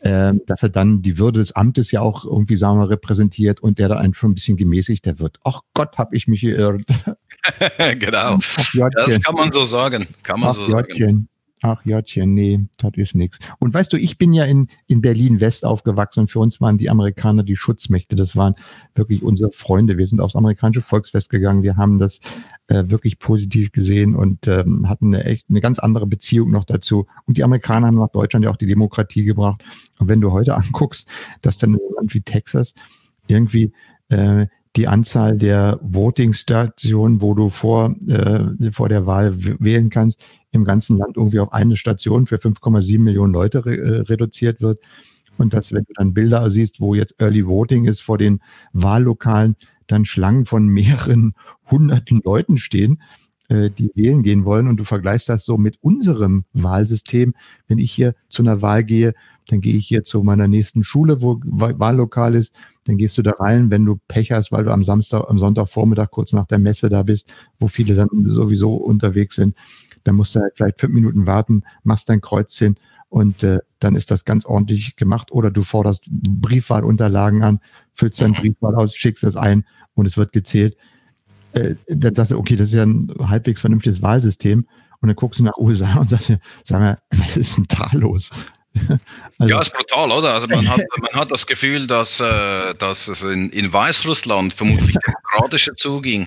äh, dass er dann die Würde des Amtes ja auch irgendwie, sagen wir, repräsentiert und der da einen schon ein bisschen gemäßigter wird. Ach Gott, hab ich mich geirrt. genau. Das kann man so sagen. Kann man Ach, so sagen. Ach Jottchen, nee, das ist nichts. Und weißt du, ich bin ja in, in Berlin-West aufgewachsen und für uns waren die Amerikaner die Schutzmächte. Das waren wirklich unsere Freunde. Wir sind aufs amerikanische Volksfest gegangen. Wir haben das äh, wirklich positiv gesehen und ähm, hatten eine echt eine ganz andere Beziehung noch dazu. Und die Amerikaner haben nach Deutschland ja auch die Demokratie gebracht. Und wenn du heute anguckst, dass dann in einem Land wie Texas irgendwie äh, die Anzahl der Voting-Stationen, wo du vor, äh, vor der Wahl wählen kannst, im ganzen Land irgendwie auf eine Station für 5,7 Millionen Leute re äh, reduziert wird. Und dass, wenn du dann Bilder siehst, wo jetzt Early Voting ist vor den Wahllokalen, dann Schlangen von mehreren hunderten Leuten stehen, äh, die wählen gehen wollen. Und du vergleichst das so mit unserem Wahlsystem. Wenn ich hier zu einer Wahl gehe, dann gehe ich hier zu meiner nächsten Schule, wo Wahllokal ist. Dann gehst du da rein, wenn du Pech hast, weil du am Samstag, am Sonntagvormittag kurz nach der Messe da bist, wo viele dann sowieso unterwegs sind. Dann musst du halt vielleicht fünf Minuten warten, machst dein Kreuzchen und äh, dann ist das ganz ordentlich gemacht. Oder du forderst Briefwahlunterlagen an, füllst dein mhm. Briefwahl aus, schickst das ein und es wird gezählt. Äh, dann sagst du, okay, das ist ja ein halbwegs vernünftiges Wahlsystem. Und dann guckst du nach USA und sagst, sag mal, was ist denn da los? Also, ja, ist brutal, oder? Also man hat, man hat das Gefühl, dass, äh, dass es in, in Weißrussland vermutlich demokratischer zuging.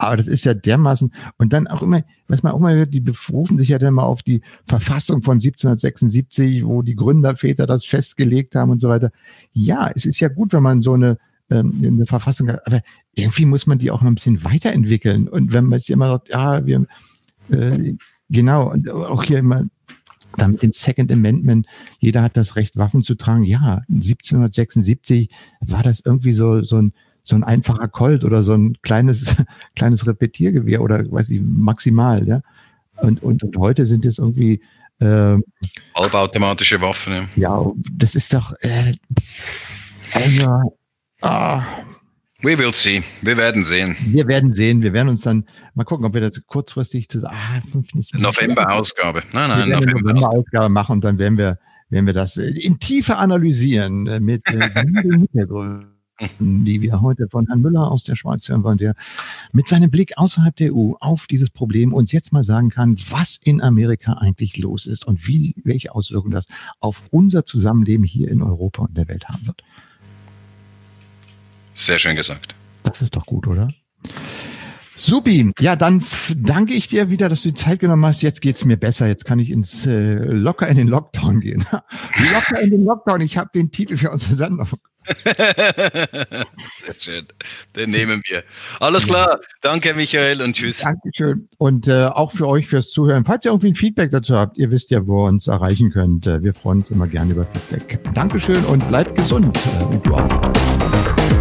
Aber das ist ja dermaßen, und dann auch immer, was man auch mal hört, die berufen sich ja dann mal auf die Verfassung von 1776, wo die Gründerväter das festgelegt haben und so weiter. Ja, es ist ja gut, wenn man so eine, ähm, eine Verfassung hat, aber irgendwie muss man die auch noch ein bisschen weiterentwickeln. Und wenn man jetzt immer sagt, ja, wir, äh, genau, und auch hier immer, dann mit dem Second Amendment, jeder hat das Recht, Waffen zu tragen. Ja, 1776 war das irgendwie so, so ein, so ein einfacher Colt oder so ein kleines, kleines Repetiergewehr oder weiß ich, maximal, ja. Und, und, und heute sind es irgendwie äh, halbautomatische Waffen, ja. Ja, das ist doch äh, also, ah, We will see. Wir werden sehen. Wir werden sehen. Wir werden uns dann mal gucken, ob wir das kurzfristig zu ah, November-Ausgabe. Nein, nein, November-Ausgabe machen und dann werden wir, werden wir das in Tiefe analysieren äh, mit äh, Hintergründen die wir heute von Herrn Müller aus der Schweiz hören wollen, der mit seinem Blick außerhalb der EU auf dieses Problem uns jetzt mal sagen kann, was in Amerika eigentlich los ist und wie, welche Auswirkungen das auf unser Zusammenleben hier in Europa und der Welt haben wird. Sehr schön gesagt. Das ist doch gut, oder? Supi, ja, dann danke ich dir wieder, dass du die Zeit genommen hast. Jetzt geht's mir besser. Jetzt kann ich ins äh, locker in den Lockdown gehen. locker in den Lockdown. Ich habe den Titel für unsere Sendung sehr schön. Den nehmen wir. Alles klar. Danke, Michael, und tschüss. Dankeschön. Und äh, auch für euch fürs Zuhören. Falls ihr irgendwie ein Feedback dazu habt, ihr wisst ja, wo ihr uns erreichen könnt. Äh, wir freuen uns immer gerne über Feedback. Dankeschön und bleibt gesund. Äh, und du auch.